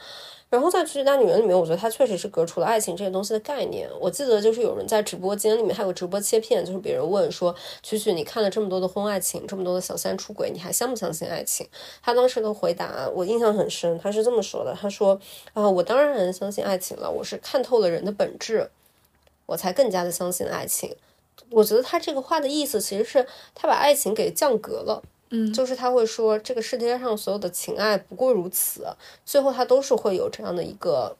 然后在《曲曲大女人》里面，我觉得她确实是革除了爱情这些东西的概念。我记得就是有人在直播间里面还有直播切片，就是别人问说：“曲曲，你看了这么多的婚外情，这么多的小三出轨，你还相不相信爱情？”他当时的回答我印象很深，他是这么说的：“他说啊，我当然相信爱情了，我是看透了人的本质，我才更加的相信爱情。”我觉得他这个话的意思其实是他把爱情给降格了。嗯，就是他会说，这个世界上所有的情爱不过如此，最后他都是会有这样的一个，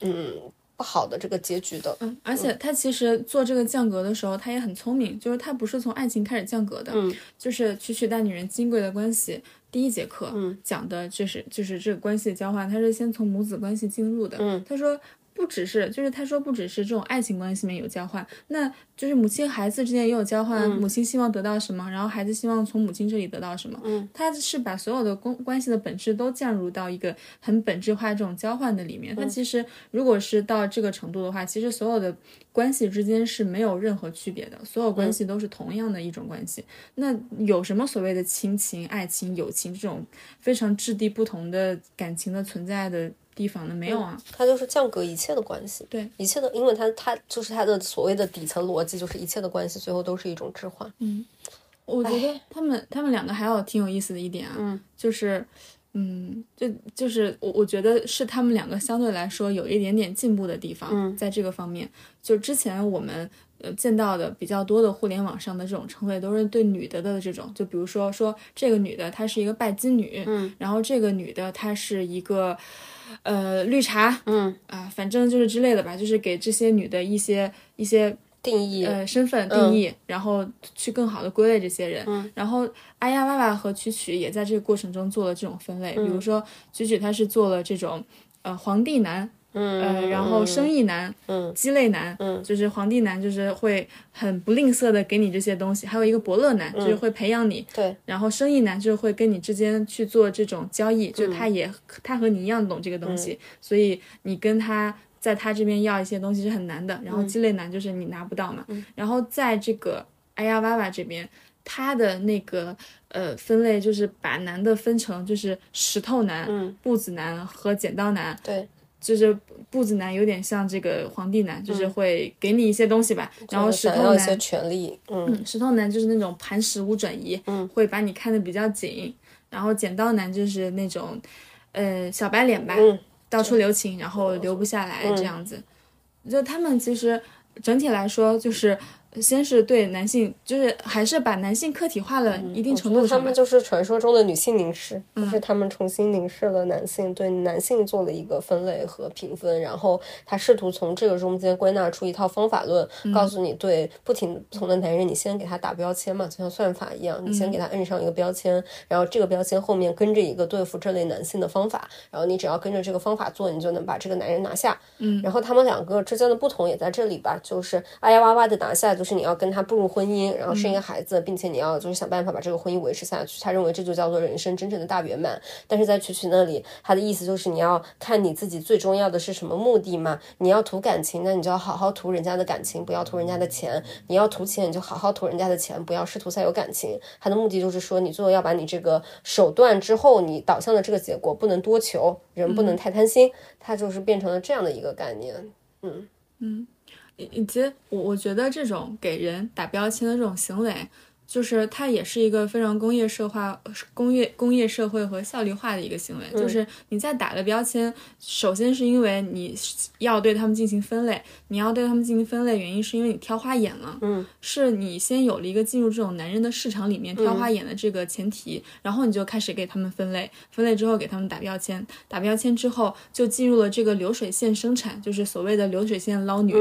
嗯，不好的这个结局的。嗯，而且他其实做这个降格的时候，他也很聪明，就是他不是从爱情开始降格的，嗯，就是曲曲大女人金贵的关系。第一节课，嗯，讲的就是就是这个关系的交换，他是先从母子关系进入的，嗯，他说。不只是，就是他说不只是这种爱情关系里面有交换，那就是母亲孩子之间也有交换。母亲希望得到什么，然后孩子希望从母亲这里得到什么。嗯，他是把所有的关关系的本质都降入到一个很本质化这种交换的里面。他其实如果是到这个程度的话，其实所有的关系之间是没有任何区别的，所有关系都是同样的一种关系。那有什么所谓的亲情、爱情、友情这种非常质地不同的感情的存在的？地方的？没有啊，它就是降格一切的关系，对一切的，因为它它就是它的所谓的底层逻辑，就是一切的关系最后都是一种置换。嗯，我觉得他们他们两个还有挺有意思的一点啊，嗯，就是嗯，就就是我我觉得是他们两个相对来说有一点点进步的地方，嗯，在这个方面，就之前我们呃见到的比较多的互联网上的这种称谓，都是对女的的这种，就比如说说这个女的她是一个拜金女，嗯，然后这个女的她是一个。呃，绿茶，嗯啊，反正就是之类的吧，就是给这些女的一些一些定义，呃，身份定义，然后去更好的归类这些人。嗯，然后阿呀娃娃和曲曲也在这个过程中做了这种分类，比如说曲曲他是做了这种呃皇帝男。嗯，呃，然后生意男，嗯，鸡肋男，嗯，就是皇帝男，就是会很不吝啬的给你这些东西，还有一个伯乐男，就是会培养你，对，然后生意男就是会跟你之间去做这种交易，就他也他和你一样懂这个东西，所以你跟他在他这边要一些东西是很难的，然后鸡肋男就是你拿不到嘛，然后在这个哎呀哇哇这边，他的那个呃分类就是把男的分成就是石头男、嗯，步子男和剪刀男，对。就是步子男有点像这个皇帝男，就是会给你一些东西吧。然后石头男一些，权利，嗯，石头男就是那种磐石无转移，嗯，会把你看得比较紧。然后剪刀男就是那种，呃，小白脸吧，嗯，到处留情，然后留不下来这样子。就他们其实整体来说就是。先是对男性，就是还是把男性客体化了一定程度上。他们就是传说中的女性凝视，就是他们重新凝视了男性，对男性做了一个分类和评分，然后他试图从这个中间归纳出一套方法论，告诉你对不停不同的男人，你先给他打标签嘛，就像算法一样，你先给他摁上一个标签，然后这个标签后面跟着一个对付这类男性的方法，然后你只要跟着这个方法做，你就能把这个男人拿下。嗯，然后他们两个之间的不同也在这里吧，就是哎呀哇哇的拿下。就是你要跟他步入婚姻，然后生一个孩子，并且你要就是想办法把这个婚姻维持下去。他认为这就叫做人生真正的大圆满。但是在曲曲那里，他的意思就是你要看你自己最重要的是什么目的嘛？你要图感情，那你就要好好图人家的感情，不要图人家的钱。你要图钱，你就好好图人家的钱，不要试图再有感情。他的目的就是说，你最后要把你这个手段之后，你导向的这个结果不能多求，人不能太贪心。他就是变成了这样的一个概念。嗯嗯。以及我我觉得这种给人打标签的这种行为，就是它也是一个非常工业社化、工业工业社会和效率化的一个行为。就是你在打的标签，首先是因为你要对他们进行分类，你要对他们进行分类，原因是因为你挑花眼了。嗯，是你先有了一个进入这种男人的市场里面挑花眼的这个前提，然后你就开始给他们分类，分类之后给他们打标签，打标签之后就进入了这个流水线生产，就是所谓的流水线捞女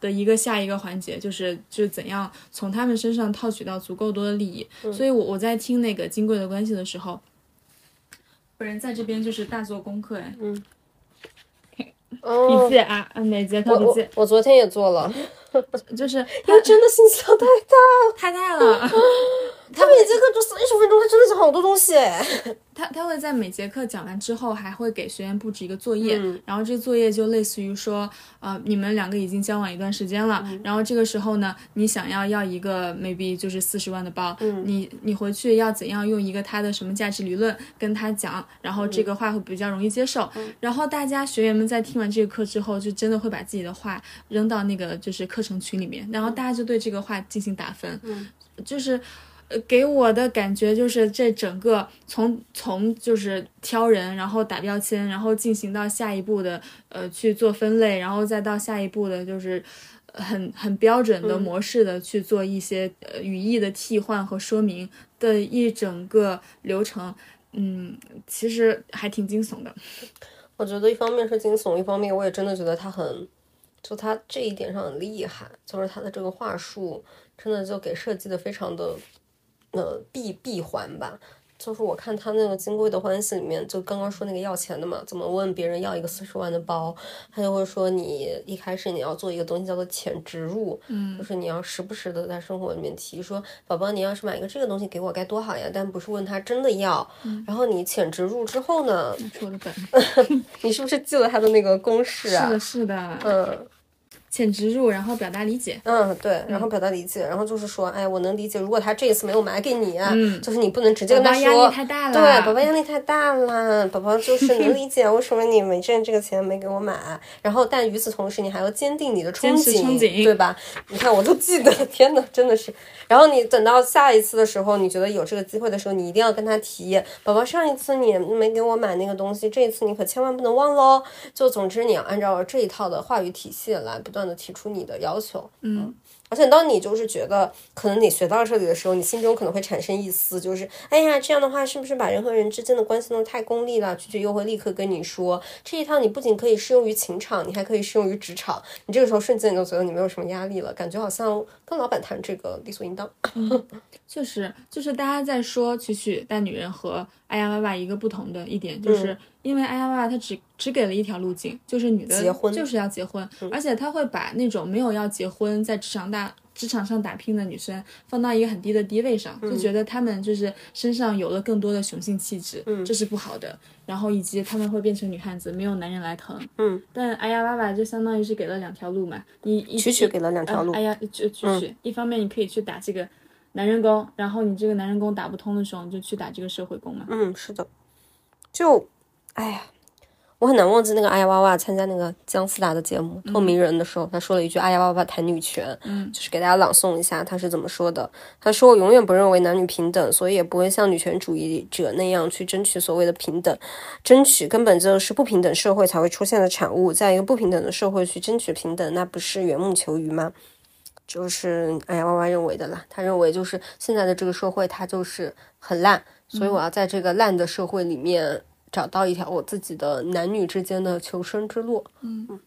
的一个下一个环节，就是就是怎样从他们身上套取到足够多的利益。所以，我我在听那个金贵的关系的时候，本人在这边就是大做功课哎，嗯，笔记啊，每节课笔记，我昨天也做了，就是他真的信息量太大，太大了。他每节课就三十分钟，他真的是好多东西哎。他他会在每节课讲完之后，还会给学员布置一个作业，嗯。然后这个作业就类似于说，呃，你们两个已经交往一段时间了，嗯。然后这个时候呢，你想要要一个 maybe 就是四十万的包，嗯。你你回去要怎样用一个他的什么价值理论跟他讲，然后这个话会比较容易接受，嗯。然后大家学员们在听完这个课之后，就真的会把自己的话扔到那个就是课程群里面，然后大家就对这个话进行打分，嗯。就是。呃，给我的感觉就是这整个从从就是挑人，然后打标签，然后进行到下一步的呃去做分类，然后再到下一步的就是很很标准的模式的去做一些呃语义的替换和说明的一整个流程，嗯，其实还挺惊悚的。我觉得一方面是惊悚，一方面我也真的觉得他很就他这一点上很厉害，就是他的这个话术真的就给设计的非常的呃闭闭环吧。就是我看他那个《金贵的欢喜》里面，就刚刚说那个要钱的嘛，怎么问别人要一个四十万的包，他就会说你一开始你要做一个东西叫做浅植入，嗯，就是你要时不时的在生活里面提说，宝宝你要是买一个这个东西给我该多好呀，但不是问他真的要，然后你浅植入之后呢，是我的本，你是不是记了他的那个公式啊？是的，是的，嗯。浅植入，然后表达理解。嗯，对，然后表达理解，然后就是说，哎，我能理解，如果他这一次没有买给你，嗯，就是你不能直接跟他说，压力太大了，对，宝宝压力太大了，宝宝就是能理解为什么你没挣这个钱没给我买，然后但与此同时，你还要坚定你的憧憬，憧憬对吧？你看我都记得，天呐，真的是。然后你等到下一次的时候，你觉得有这个机会的时候，你一定要跟他提，宝宝上一次你没给我买那个东西，这一次你可千万不能忘喽。就总之你要按照这一套的话语体系来不断的提出你的要求，嗯。而且当你就是觉得可能你学到这里的时候，你心中可能会产生一丝，就是哎呀，这样的话是不是把人和人之间的关系弄太功利了？曲曲又会立刻跟你说，这一套你不仅可以适用于情场，你还可以适用于职场。你这个时候瞬间你就觉得你没有什么压力了，感觉好像跟老板谈这个理所应当。确实，就是大家在说曲曲带女人和哎呀妈妈一个不同的一点，就是因为哎呀哇哇他只只给了一条路径，就是女的结婚就是要结婚，而且他会把那种没有要结婚在职场大职场上打拼的女生放到一个很低的低位上，就觉得她们就是身上有了更多的雄性气质，这是不好的。然后以及他们会变成女汉子，没有男人来疼。嗯，但哎呀哇哇就相当于是给了两条路嘛，你一曲曲给了两条路。哎呀，就曲曲，一方面你可以去打这个男人工，然后你这个男人工打不通的时候，你就去打这个社会工嘛。嗯，是的，就哎呀。我很难忘记那个哎呀哇哇参加那个姜思达的节目《透明人》的时候，他说了一句哎呀哇哇谈女权，嗯，就是给大家朗诵一下他是怎么说的。他说：“我永远不认为男女平等，所以也不会像女权主义者那样去争取所谓的平等。争取根本就是不平等社会才会出现的产物，在一个不平等的社会去争取平等，那不是缘木求鱼吗？就是哎呀哇哇认为的啦。他认为就是现在的这个社会它就是很烂，所以我要在这个烂的社会里面。”找到一条我自己的男女之间的求生之路。嗯，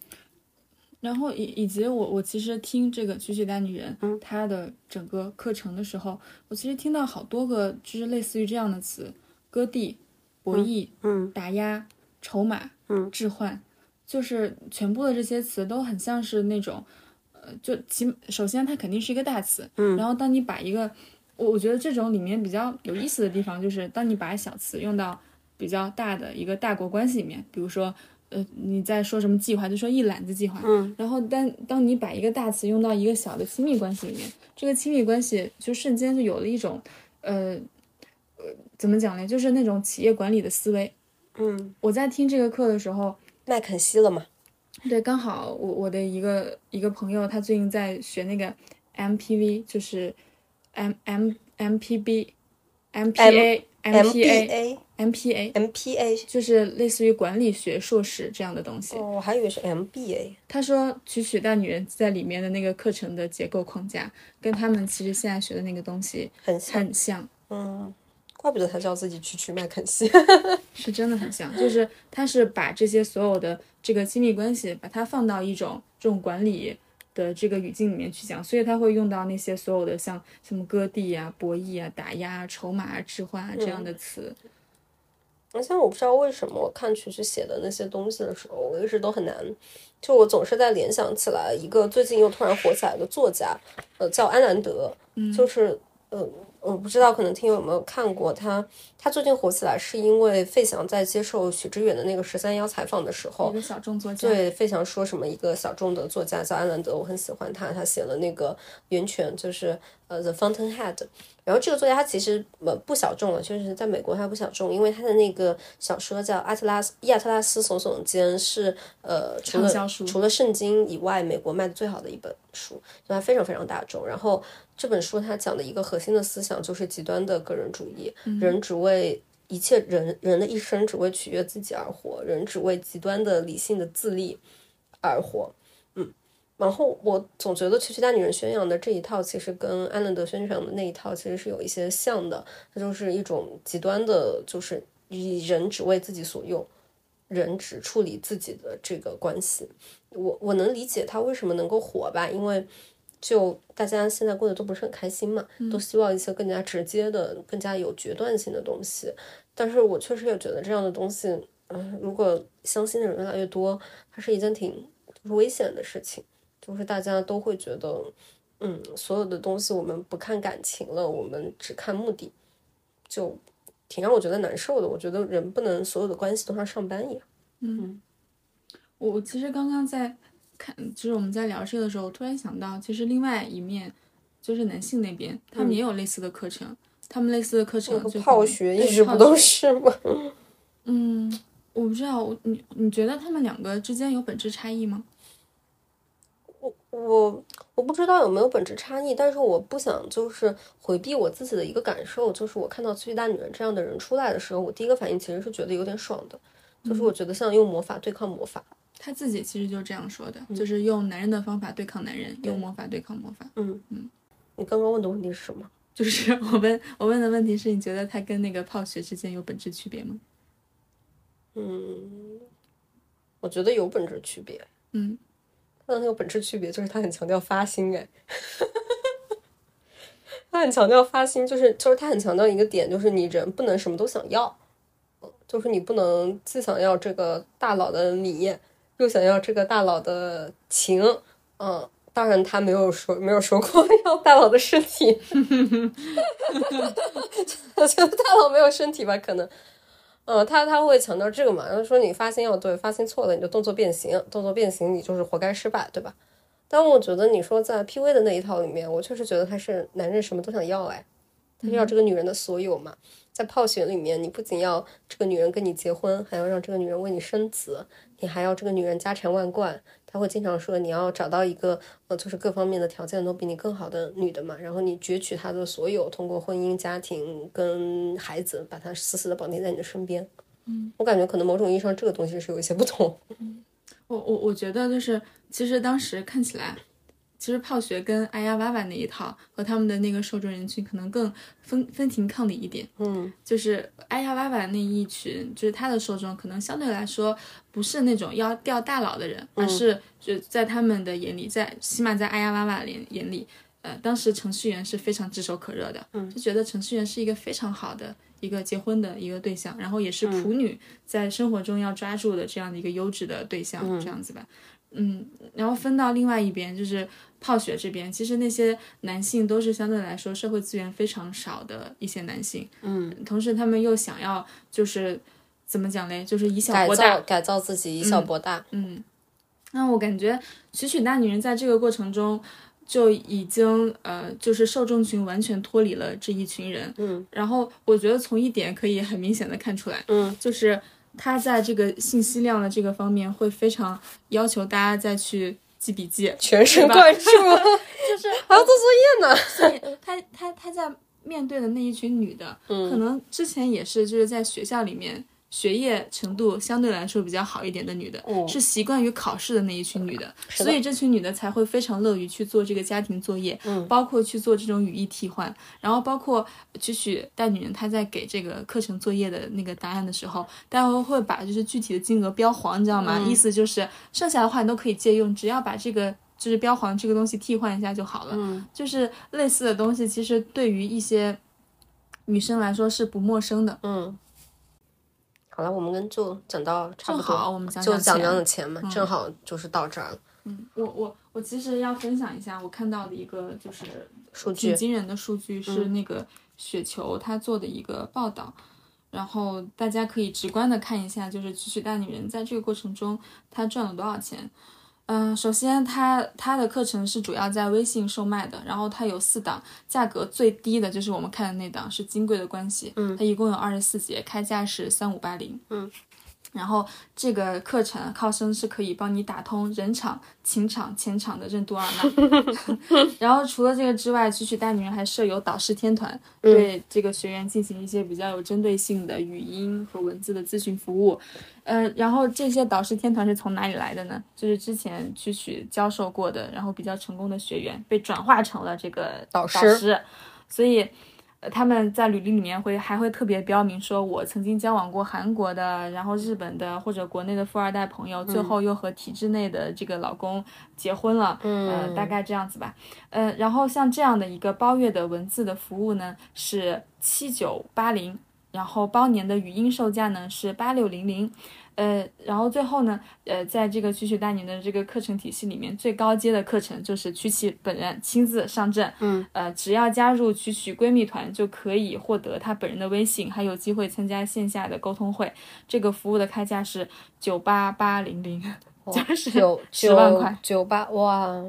然后以以及我我其实听这个曲曲大女人，嗯，她的整个课程的时候，我其实听到好多个就是类似于这样的词：割地、博弈、嗯，打压、筹码、嗯，置换，就是全部的这些词都很像是那种，呃，就其首先它肯定是一个大词，嗯，然后当你把一个，我我觉得这种里面比较有意思的地方就是当你把小词用到。比较大的一个大国关系里面，比如说，呃，你在说什么计划，就说一揽子计划，嗯，然后当当你把一个大词用到一个小的亲密关系里面，这个亲密关系就瞬间就有了一种，呃，呃，怎么讲呢？就是那种企业管理的思维。嗯，我在听这个课的时候，麦肯锡了嘛？对，刚好我我的一个一个朋友，他最近在学那个 MPV，就是 M M M P B M P A M P A。MPA MPA 就是类似于管理学硕士这样的东西。哦，我还以为是 MBA。他说，曲曲大女人在里面的那个课程的结构框架，跟他们其实现在学的那个东西很很像。嗯，怪不得他叫自己曲曲麦肯锡，是真的很像。就是他是把这些所有的这个亲密关系，把它放到一种这种管理的这个语境里面去讲，所以他会用到那些所有的像什么割地啊、博弈啊、打压、筹码啊、置换啊这样的词。而且我不知道为什么，我看曲曲写的那些东西的时候，我一直都很难，就我总是在联想起来一个最近又突然火起来的作家，呃，叫安兰德，就是，呃，我不知道可能听友有没有看过他，他最近火起来是因为费翔在接受许知远的那个十三幺采访的时候，一个小众作家，对，费翔说什么一个小众的作家叫安兰德，我很喜欢他，他写了那个源泉，就是呃 The Fountainhead。然后这个作家他其实呃不小众了，就是在美国他不小众，因为他的那个小说叫《阿特拉斯亚特拉斯耸耸肩》，是呃除了除了圣经以外，美国卖的最好的一本书，就它非常非常大众。然后这本书它讲的一个核心的思想就是极端的个人主义，人只为一切人人的一生只为取悦自己而活，人只为极端的理性的自立而活。嗯然后我总觉得《曲曲大女人》宣扬的这一套，其实跟安伦德宣扬的那一套其实是有一些像的。它就是一种极端的，就是以人只为自己所用，人只处理自己的这个关系。我我能理解他为什么能够火吧，因为就大家现在过得都不是很开心嘛，都希望一些更加直接的、更加有决断性的东西。但是我确实也觉得这样的东西，嗯，如果相信的人越来越多，它是一件挺就是危险的事情，就是大家都会觉得，嗯，所有的东西我们不看感情了，我们只看目的，就挺让我觉得难受的。我觉得人不能所有的关系都像上班一样。嗯，我我其实刚刚在看，就是我们在聊这个的时候，突然想到，其实另外一面就是男性那边，他们也有类似的课程，他们类似的课程就泡学一直不都是吗？嗯，我不知道，你你觉得他们两个之间有本质差异吗？我我我不知道有没有本质差异，但是我不想就是回避我自己的一个感受，就是我看到粗大女人这样的人出来的时候，我第一个反应其实是觉得有点爽的。就是我觉得像用魔法对抗魔法，他自己其实就是这样说的，就是用男人的方法对抗男人，用魔法对抗魔法。嗯嗯，你刚刚问的问题是什么？就是我问我问的问题是你觉得他跟那个泡学之间有本质区别吗？嗯，我觉得有本质区别。嗯，他的那个本质区别就是他很强调发心，哎，他很强调发心，就是就是他很强调一个点，就是你人不能什么都想要。就是你不能既想要这个大佬的理，又想要这个大佬的情，嗯，当然他没有说没有说过 要大佬的身体，我觉得大佬没有身体吧，可能，嗯，他他会强调这个嘛，然后说你发心要对，发心错了你就动作变形，动作变形你就是活该失败，对吧？但我觉得你说在 P V 的那一套里面，我确实觉得他是男人什么都想要，哎，他要这个女人的所有嘛。在泡学里面，你不仅要这个女人跟你结婚，还要让这个女人为你生子，你还要这个女人家产万贯。他会经常说，你要找到一个呃，就是各方面的条件都比你更好的女的嘛，然后你攫取她的所有，通过婚姻、家庭跟孩子，把她死死的绑定在你的身边。嗯，我感觉可能某种意义上这个东西是有一些不同。嗯，我我我觉得就是，其实当时看起来。其实泡学跟哎呀哇哇那一套和他们的那个受众人群可能更分分庭抗礼一点，嗯，就是哎呀哇哇那一群，就是他的受众可能相对来说不是那种要钓大佬的人，而是就在他们的眼里，在起码在哎呀哇哇眼眼里，呃，当时程序员是非常炙手可热的，嗯，就觉得程序员是一个非常好的一个结婚的一个对象，然后也是普女在生活中要抓住的这样的一个优质的对象，这样子吧，嗯，然后分到另外一边就是。泡雪这边，其实那些男性都是相对来说社会资源非常少的一些男性，嗯，同时他们又想要就是怎么讲嘞，就是以小博大，改造自己，以小博大，嗯，那我感觉曲曲大女人在这个过程中就已经呃，就是受众群完全脱离了这一群人，嗯，然后我觉得从一点可以很明显的看出来，嗯，就是他在这个信息量的这个方面会非常要求大家再去。记笔记，全神贯注，就是 还要做作业呢。所以，他他他在面对的那一群女的，可能之前也是就是在学校里面。学业程度相对来说比较好一点的女的，是习惯于考试的那一群女的，所以这群女的才会非常乐于去做这个家庭作业，包括去做这种语义替换，然后包括曲曲带女人她在给这个课程作业的那个答案的时候，大家会把就是具体的金额标黄，你知道吗？意思就是剩下的话你都可以借用，只要把这个就是标黄这个东西替换一下就好了。就是类似的东西，其实对于一些女生来说是不陌生的。嗯。好了，我们跟就讲到差不多，我们就讲讲的钱嘛，正好就是到这儿了。嗯，我我我其实要分享一下我看到的一个就是数据，挺惊人的数据是那个雪球他做的一个报道，然后大家可以直观的看一下，就是曲曲大女人在这个过程中她赚了多少钱。嗯，首先，它它的课程是主要在微信售卖的，然后它有四档，价格最低的就是我们看的那档，是金贵的关系，嗯，它一共有二十四节，开价是三五八零，嗯。然后这个课程考生是可以帮你打通人场、情场、钱场的任督二脉。然后除了这个之外，曲曲大女人还设有导师天团，对这个学员进行一些比较有针对性的语音和文字的咨询服务。呃，然后这些导师天团是从哪里来的呢？就是之前曲曲教授过的，然后比较成功的学员被转化成了这个导师。所以。呃他们在履历里面会还会特别标明说，我曾经交往过韩国的，然后日本的或者国内的富二代朋友，最后又和体制内的这个老公结婚了，呃，大概这样子吧。呃，然后像这样的一个包月的文字的服务呢，是七九八零，然后包年的语音售价呢是八六零零。呃，然后最后呢，呃，在这个曲曲大年的这个课程体系里面，最高阶的课程就是曲曲本人亲自上阵。嗯，呃，只要加入曲曲闺蜜团，就可以获得她本人的微信，还有机会参加线下的沟通会。这个服务的开价是九八八零零，就是九 十万块，九八哇！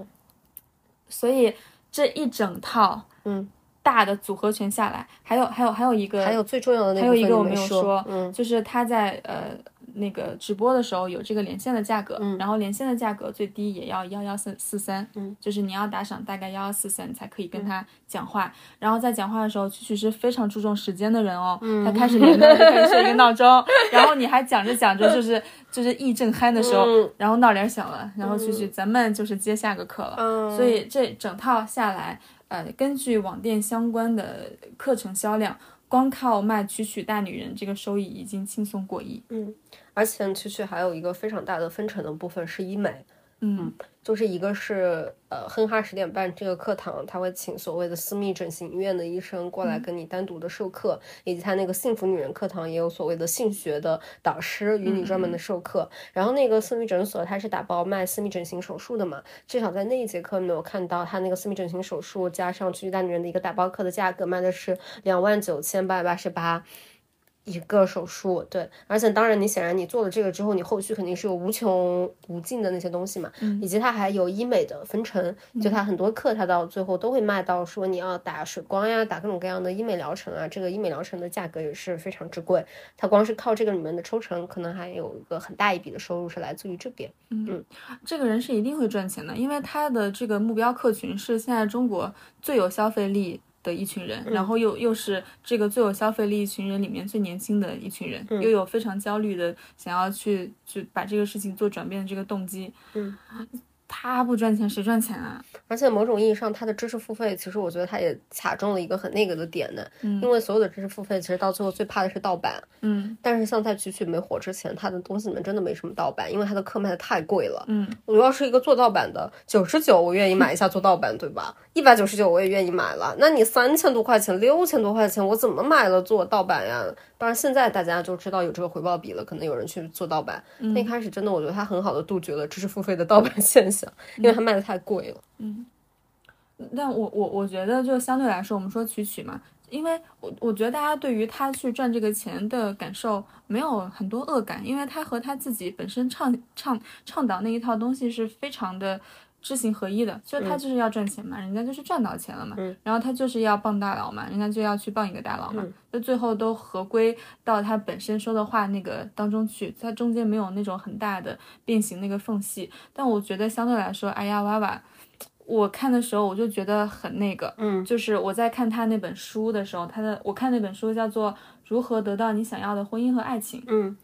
所以这一整套，嗯，大的组合拳下来，还有还有还有一个，还有最重要的那还有一个我没没有说，嗯，就是他在呃。那个直播的时候有这个连线的价格，嗯。然后连线的价格最低也要幺幺三四三，嗯，就是你要打赏大概幺幺四三，你才可以跟他讲话。然后在讲话的时候，曲曲是非常注重时间的人哦，嗯。他开始连麦就开始设一个闹钟，然后你还讲着讲着就是就是一正酣的时候，嗯。然后闹铃响了，然后曲曲咱们就是接下个课了，嗯。所以这整套下来，呃，根据网店相关的课程销量。光靠卖曲曲大女人，这个收益已经轻松过亿。而且曲曲还有一个非常大的分成的部分是医美，嗯就是一个是呃哼哈十点半这个课堂，他会请所谓的私密整形医院的医生过来跟你单独的授课，以及他那个幸福女人课堂也有所谓的性学的导师与你专门的授课。然后那个私密诊所它是打包卖私密整形手术的嘛，至少在那一节课没有看到他那个私密整形手术加上去大女人的一个打包课的价格卖的是两万九千八百八十八。一个手术，对，而且当然，你显然你做了这个之后，你后续肯定是有无穷无尽的那些东西嘛，以及它还有医美的分成，就它很多课，它到最后都会卖到说你要打水光呀，打各种各样的医美疗程啊，这个医美疗程的价格也是非常之贵，它光是靠这个里面的抽成，可能还有一个很大一笔的收入是来自于这边。嗯。这个人是一定会赚钱的，因为他的这个目标客群是现在中国最有消费力的一群人，然后又又是这个最有消费力一群人里面最年轻的一群人，又有非常焦虑的想要去去把这个事情做转变的这个动机。嗯，他不赚钱谁赚钱啊？而且某种意义上，他的知识付费，其实我觉得他也卡中了一个很那个的点呢，嗯因为所有的知识付费，其实到最后最怕的是盗版。嗯但是像在曲曲没火之前，他的东西里面真的没什么盗版，因为他的课卖的太贵了。嗯，我要是一个做盗版的，九十九我愿意买一下做盗版，对吧？一百九十九我也愿意买了。那你三千多块钱、六千多块钱，我怎么买了做盗版呀？当然现在大家就知道有这个回报比了，可能有人去做盗版。那一开始真的，我觉得他很好的杜绝了知识付费的盗版现象，因为它卖的太贵了。嗯但我我我觉得就相对来说，我们说曲曲嘛，因为我我觉得大家对于他去赚这个钱的感受没有很多恶感，因为他和他自己本身倡倡倡导那一套东西是非常的知行合一的，就是他就是要赚钱嘛，人家就是赚到钱了嘛，然后他就是要傍大佬嘛，人家就要去傍一个大佬嘛，就最后都合归到他本身说的话那个当中去，他中间没有那种很大的变形那个缝隙，但我觉得相对来说，哎呀哇哇。我看的时候，我就觉得很那个，嗯，就是我在看他那本书的时候，他的我看那本书叫做《如何得到你想要的婚姻和爱情》，嗯，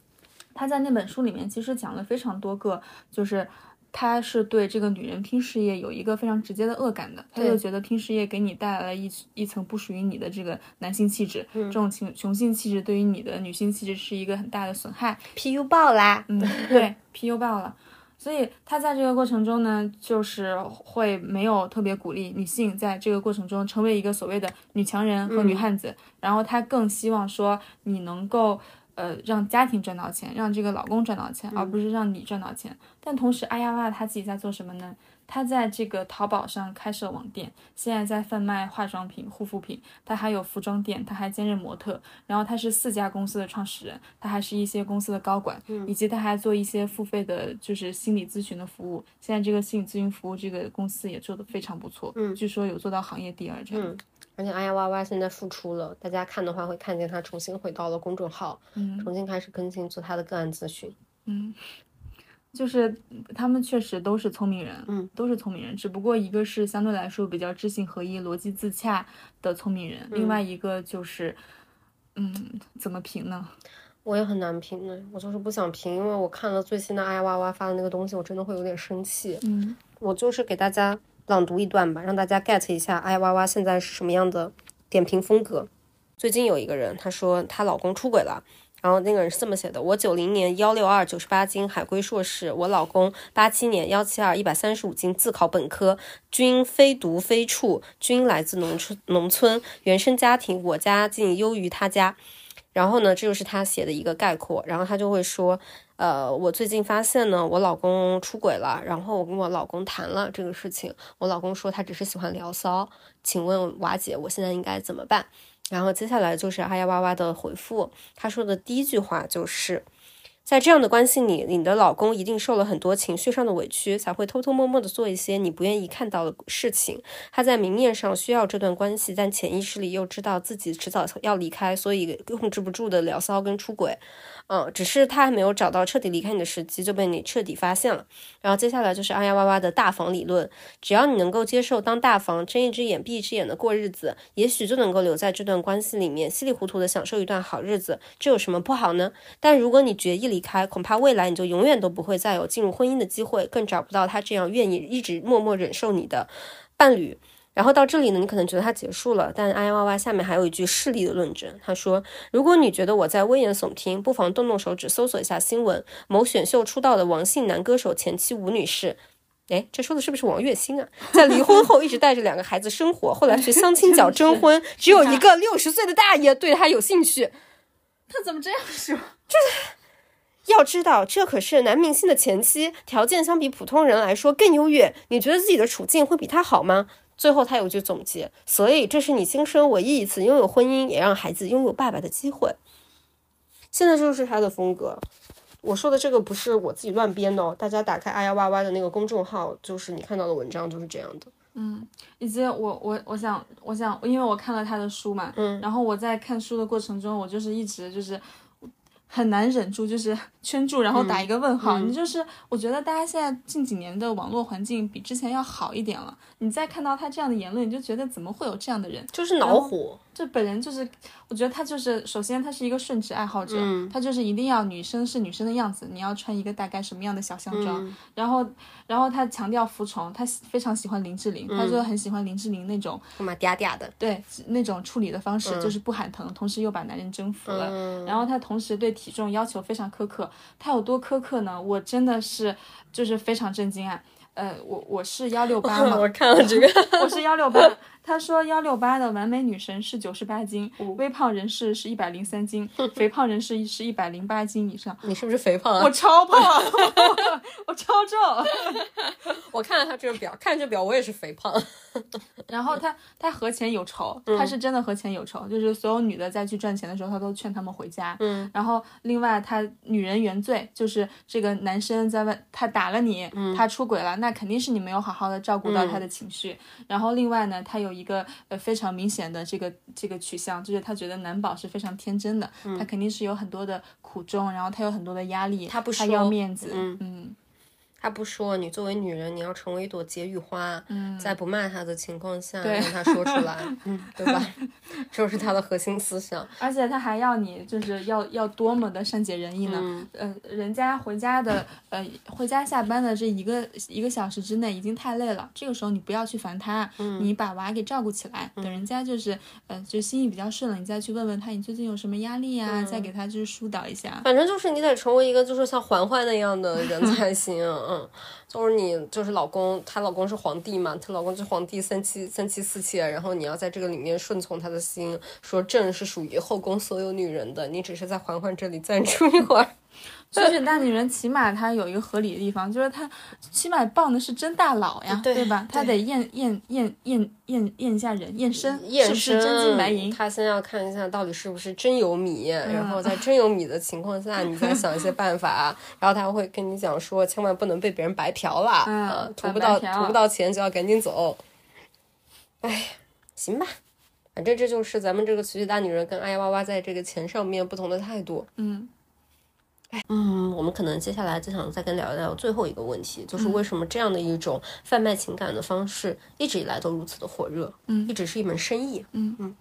他在那本书里面其实讲了非常多个，就是他是对这个女人拼事业有一个非常直接的恶感的，他就觉得拼事业给你带来了一一层不属于你的这个男性气质，这种雄雄性气质对于你的女性气质是一个很大的损害，PU 爆啦！嗯，对，PU 爆了。所以他在这个过程中呢，就是会没有特别鼓励女性在这个过程中成为一个所谓的女强人和女汉子，然后他更希望说你能够呃让家庭赚到钱，让这个老公赚到钱，而不是让你赚到钱。但同时，阿亚哇他自己在做什么呢？他在这个淘宝上开设网店，现在在贩卖化妆品、护肤品，他还有服装店，他还兼任模特，然后他是四家公司的创始人，他还是一些公司的高管，以及他还做一些付费的，就是心理咨询的服务。现在这个心理咨询服务这个公司也做得非常不错，嗯，据说有做到行业第二这样。而且哎呀哇哇现在复出了，大家看的话会看见他重新回到了公众号，嗯重新开始更新做他的个案咨询。嗯，就是他们确实都是聪明人，嗯，都是聪明人，只不过一个是相对来说比较知行合一、逻辑自洽的聪明人，另外一个就是，嗯，怎么评呢？我也很难评呢，我就是不想评，因为我看了最新的哎呀哇哇发的那个东西，我真的会有点生气。嗯我就是给大家朗读一段吧，让大家 get 一下哎呀哇哇现在是什么样的点评风格。最近有一个人，她说她老公出轨了。然后那个人是这么写的：我九零年幺六二九十八斤，海归硕士；我老公八七年幺七二一百三十五斤，自考本科，均非读非处，均来自农村农村，原生家庭我家境优于他家。然后呢，这就是他写的一个概括。然后他就会说，呃，我最近发现呢，我老公出轨了。然后我跟我老公谈了这个事情，我老公说他只是喜欢聊骚。请问瓦姐，我现在应该怎么办？然后接下来就是阿呀哇哇的回复，他说的第一句话就是，在这样的关系里，你的老公一定受了很多情绪上的委屈，才会偷偷摸摸的做一些你不愿意看到的事情。他在明面上需要这段关系，但潜意识里又知道自己迟早要离开，所以控制不住的聊骚跟出轨。嗯，只是他还没有找到彻底离开你的时机，就被你彻底发现了。然后接下来就是阿呀哇哇的大房理论，只要你能够接受当大房，睁一只眼闭一只眼的过日子，也许就能够留在这段关系里面，稀里糊涂的享受一段好日子，这有什么不好呢？但如果你决意离离开，恐怕未来你就永远都不会再有进入婚姻的机会，更找不到他这样愿意一直默默忍受你的伴侣。然后到这里呢，你可能觉得它结束了，但哎呀哇哇下面还有一句势利的论证。他说：“如果你觉得我在危言耸听，不妨动动手指搜索一下新闻。某选秀出道的王姓男歌手前妻吴女士，哎，这说的是不是王栎鑫啊？在离婚后一直带着两个孩子生活，后来去相亲角征婚，只有一个六十岁的大爷对他有兴趣。他怎么这样说？这 要知道，这可是男明星的前妻，条件相比普通人来说更优越。你觉得自己的处境会比他好吗？”最后他有句总结，所以这是你今生唯一一次拥有婚姻，也让孩子拥有爸爸的机会。现在就是他的风格。我说的这个不是我自己乱编的哦，大家打开阿呀哇哇的那个公众号，就是你看到的文章就是这样的。嗯，以及我我我想我想，因为我看了他的书嘛，嗯，然后我在看书的过程中，我就是一直就是很难忍住，就是圈住，然后打一个问号。你就是我觉得大家现在近几年的网络环境比之前要好一点了。你再看到他这样的言论，你就觉得怎么会有这样的人？就是恼火。这本人就是，我觉得他就是，首先他是一个顺直爱好者，他就是一定要女生是女生的样子，你要穿一个大概什么样的小象装，然后，然后他强调服从，他非常喜欢林志玲，他就很喜欢林志玲那种嗲嗲的，对，那种处理的方式就是不喊疼，同时又把男人征服了，然后他同时对体重要求非常苛刻，他有多苛刻呢？我真的是就是非常震惊啊。呃，我我是幺六八嘛，我看了这个，我是幺六八。他说幺六八的完美女神是九十八斤，微胖人士是一百零三斤，肥胖人士是一百零八斤以上。你是不是肥胖啊？我超胖，我超重。我看了他这个表，看这表我也是肥胖。然后他他和钱有仇，他是真的和钱有仇，就是所有女的再去赚钱的时候，他都劝他们回家。嗯。然后另外他女人原罪，就是这个男生在外他打了你，他出轨了，那肯定是你没有好好的照顾到他的情绪。然后另外呢，他有。一个呃非常明显的这个这个取向，就是他觉得男宝是非常天真的，他肯定是有很多的苦衷，然后他有很多的压力，他不他要面子，嗯嗯。他不说，你作为女人，你要成为一朵解语花，在不骂他的情况下让他说出来，对吧？这是他的核心思想。而且他还要你，就是要要多么的善解人意呢？呃，人家回家的，呃，回家下班的这一个一个小时之内已经太累了，这个时候你不要去烦他，你把娃给照顾起来，等人家就是呃就心意比较顺了，你再去问问他你最近有什么压力呀，再给他就是疏导一下。反正就是你得成为一个就是像嬛嬛那样的人 才行。嗯，就是你，就是老公，她老公是皇帝嘛，她老公是皇帝三妻三妻四妾，然后你要在这个里面顺从他的心，说朕是属于后宫所有女人的，你只是在嬛嬛这里暂住一会儿。其实大女人起码她有一个合理的地方，就是她起码傍的是真大佬呀，对吧？她得验验验验验验一下人，验身是不是真金白银。她先要看一下到底是不是真有米，然后在真有米的情况下，你再想一些办法。然后她会跟你讲说，千万不能被别人白嫖了啊，图不到图不到钱就要赶紧走。哎，行吧，反正这就是咱们这个娶娶大女人跟哎呀哇哇在这个钱上面不同的态度。嗯。嗯，我们可能接下来就想再跟聊一聊最后一个问题，就是为什么这样的一种贩卖情感的方式一直以来都如此的火热？嗯，一直是一门生意。嗯。嗯，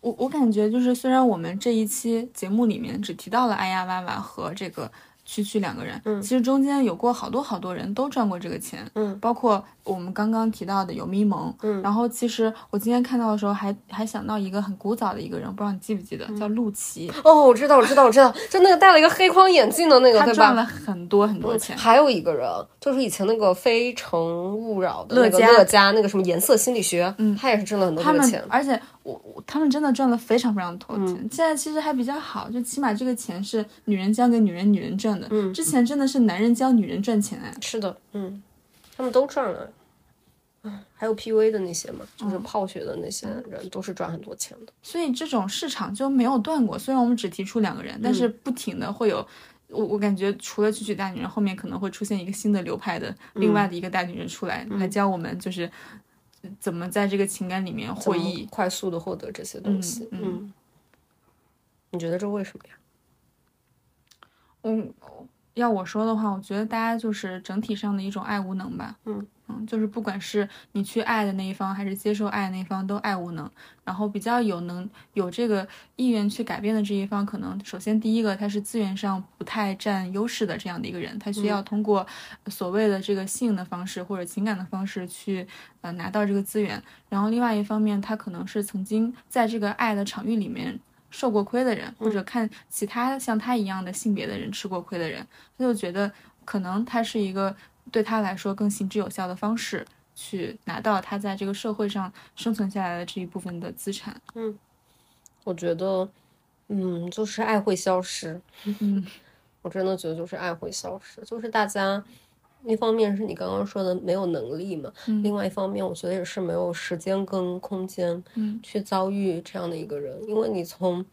我我感觉就是虽然我们这一期节目里面只提到了哎呀哇哇和这个区区两个人，嗯，其实中间有过好多好多人都赚过这个钱，嗯，包括我们刚刚提到的有咪蒙，嗯然后其实我今天看到的时候还还想到一个很古早的一个人，不知道你记不记得，叫陆琪，哦，我知道，我知道，我知道，就那个戴了一个黑框眼镜的那个，对他赚了？很多很多钱。还有一个人，就是以前那个《非诚勿扰》的那个乐嘉那个什么颜色心理学，嗯，他也是挣了很多他们。而且我我他们真的赚了非常非常多嗯钱。现在其实还比较好，就起码这个钱是女人交给女人，女人挣的。嗯之前真的是男人教女人赚钱哎。是的，嗯，他们都赚了。嗯，还有 PUA 的那些嘛，嗯就是泡血的那些人，都是赚很多钱的。所以这种市场就没有断过。虽然我们只提出两个人，但嗯是不停的会有。我我感觉除了曲曲大女人，后面可能会出现一个新的流派的嗯另外的一个大女人出来，来教我们就是怎么在这个情感里面获益。快速的获得这些东西。嗯嗯，你觉得这为什么呀？嗯，要我说的话，我觉得大家就是整体上的一种爱无能吧。嗯嗯，就是不管是你去爱的那一方，还是接受爱的那一方，都爱无能。然后比较有能有这个意愿去改变的这一方，可能首先第一个他是资源上不太占优势的这样的一个人，他需要通过所谓的这个性的方式或者情感的方式去呃拿到这个资源。然后另外一方面，他可能是曾经在这个爱的场域里面。受过亏的人，或者看其他像他一样的性别的人吃过亏的人，他就觉得可能他是一个对他来说更行之有效的方式，去拿到他在这个社会上生存下来的这一部分的资产。嗯我觉得，嗯，就是爱会消失。嗯，我真的觉得就是爱会消失，就是大家。一方面是你刚刚说的没有能力嘛，嗯。另外一方面我觉得也是没有时间跟空间，嗯，去遭遇这样的一个人，因为你从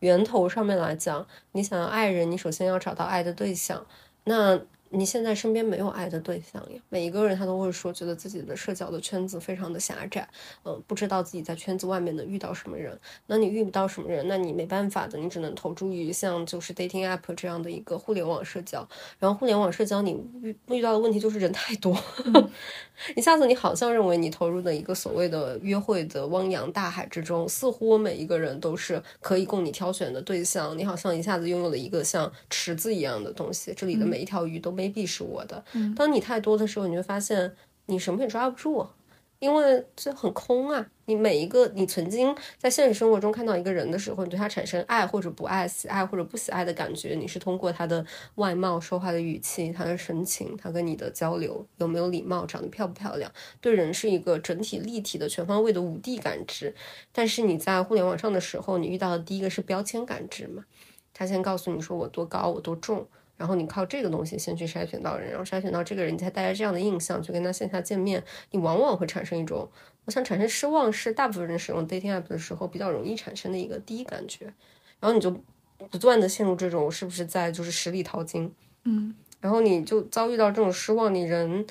源头上面来讲，你想要爱人，你首先要找到爱的对象，那你现在身边没有爱的对象呀。每一个人他都会说，觉得自己的社交的圈子非常的狭窄，嗯、不知道自己在圈子外面能遇到什么人。那你遇不到什么人，那你没办法的，你只能投注于像就是 dating app 这样的一个互联网社交。然后互联网社交你遇遇到的问题就是人太多，一下子你好像认为你投入的一个所谓的约会的汪洋大海之中，似乎每一个人都是可以供你挑选的对象。你好像一下子拥有了一个像池子一样的东西，这里的每一条鱼都未必是我的。当你太多的时候，你会发现你什么也抓不住。因为这很空啊！你每一个你曾经在现实生活中看到一个人的时候，你对他产生爱或者不爱、喜爱或者不喜爱的感觉，你是通过他的外貌、说话的语气、他的神情、他跟你的交流有没有礼貌、长得漂不漂亮，对人是一个整体立体的、全方位的五 D 感知。但是你在互联网上的时候，你遇到的第一个是标签感知嘛？他先告诉你说我多高，我多重。然后你靠这个东西先去筛选到人，然后筛选到这个人，你才带着这样的印象去跟他线下见面，你往往会产生一种，我想产生失望，是大部分人使用 dating app 的时候比较容易产生的一个第一感觉，然后你就不断的陷入这种我是不是在就是十里淘金，嗯，然后你就遭遇到这种失望，你人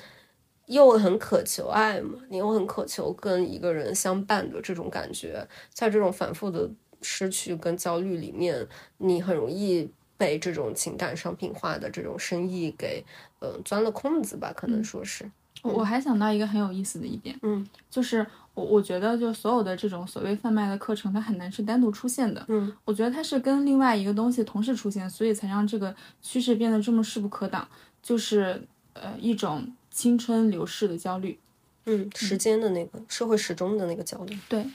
又很渴求爱嘛，你又很渴求跟一个人相伴的这种感觉，在这种反复的失去跟焦虑里面，你很容易。被这种情感商品化的这种生意给，呃，钻了空子吧，可能说是。我我还想到一个很有意思的一点，嗯，就是我我觉得就所有的这种所谓贩卖的课程，它很难是单独出现的，嗯，我觉得它是跟另外一个东西同时出现，所以才让这个趋势变得这么势不可挡，就是呃一种青春流逝的焦虑，嗯，时间的那个社会时钟的那个焦虑。对。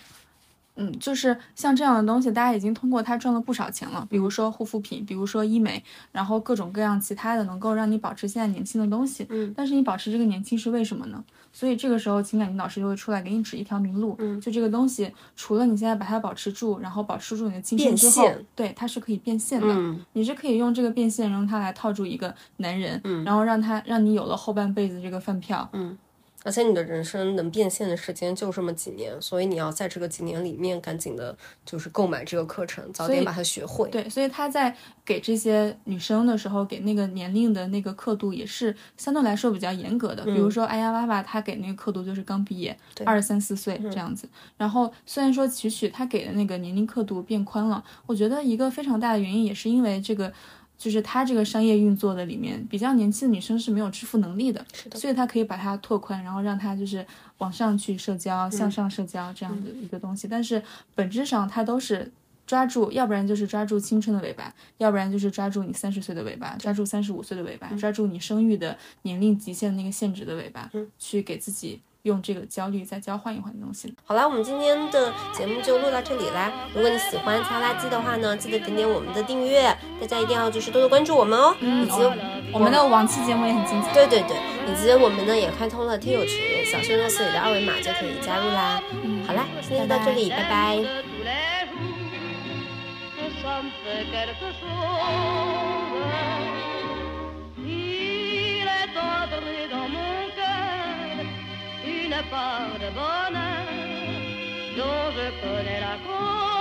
嗯，就是像这样的东西，大家已经通过它赚了不少钱了。比如说护肤品，比如说医美，然后各种各样其他的能够让你保持现在年轻的东西。嗯，但是你保持这个年轻是为什么呢？所以这个时候情感引导师就会出来给你指一条明路。嗯，就这个东西，除了你现在把它保持住，然后保持住你的青春之后，对，它是可以变现的。嗯你是可以用这个变现，用它来套住一个男人，嗯然后让他让你有了后半辈子这个饭票。嗯，而且你的人生能变现的时间就这么几年，所以你要在这个几年里面赶紧的，就是购买这个课程，早点把它学会。对，所以他在给这些女生的时候，给那个年龄的那个刻度也是相对来说比较严格的。比如说哎呀娃娃，他给那个刻度就是刚毕业，二十三四岁这样子。然后虽然说曲曲他给的那个年龄刻度变宽了，我觉得一个非常大的原因也是因为这个。就是他这个商业运作的里面，比较年轻的女生是没有支付能力的，的所以他可以把它拓宽，然后让它就是往上去社交、向上社交这样的一个东西。但是本质上，它都是抓住，要不然就是抓住青春的尾巴，要不然就是抓住你三十岁的尾巴，抓住三十五岁的尾巴，抓住你生育的年龄极限的那个限制的尾巴，去给自己用这个焦虑再交换一换东西。好啦，我们今天的节目就录到这里啦。如果你喜欢擦垃圾的话呢，记得点点我们的订阅，大家一定要就是多多关注我们哦，以及我们的往期节目也很精彩。对对对，以及我们呢也开通了听友群，小轩诺斯里的二维码就可以加入啦。好啦，今天就到这里，拜拜。Une part de bonheur dont je connais la cause.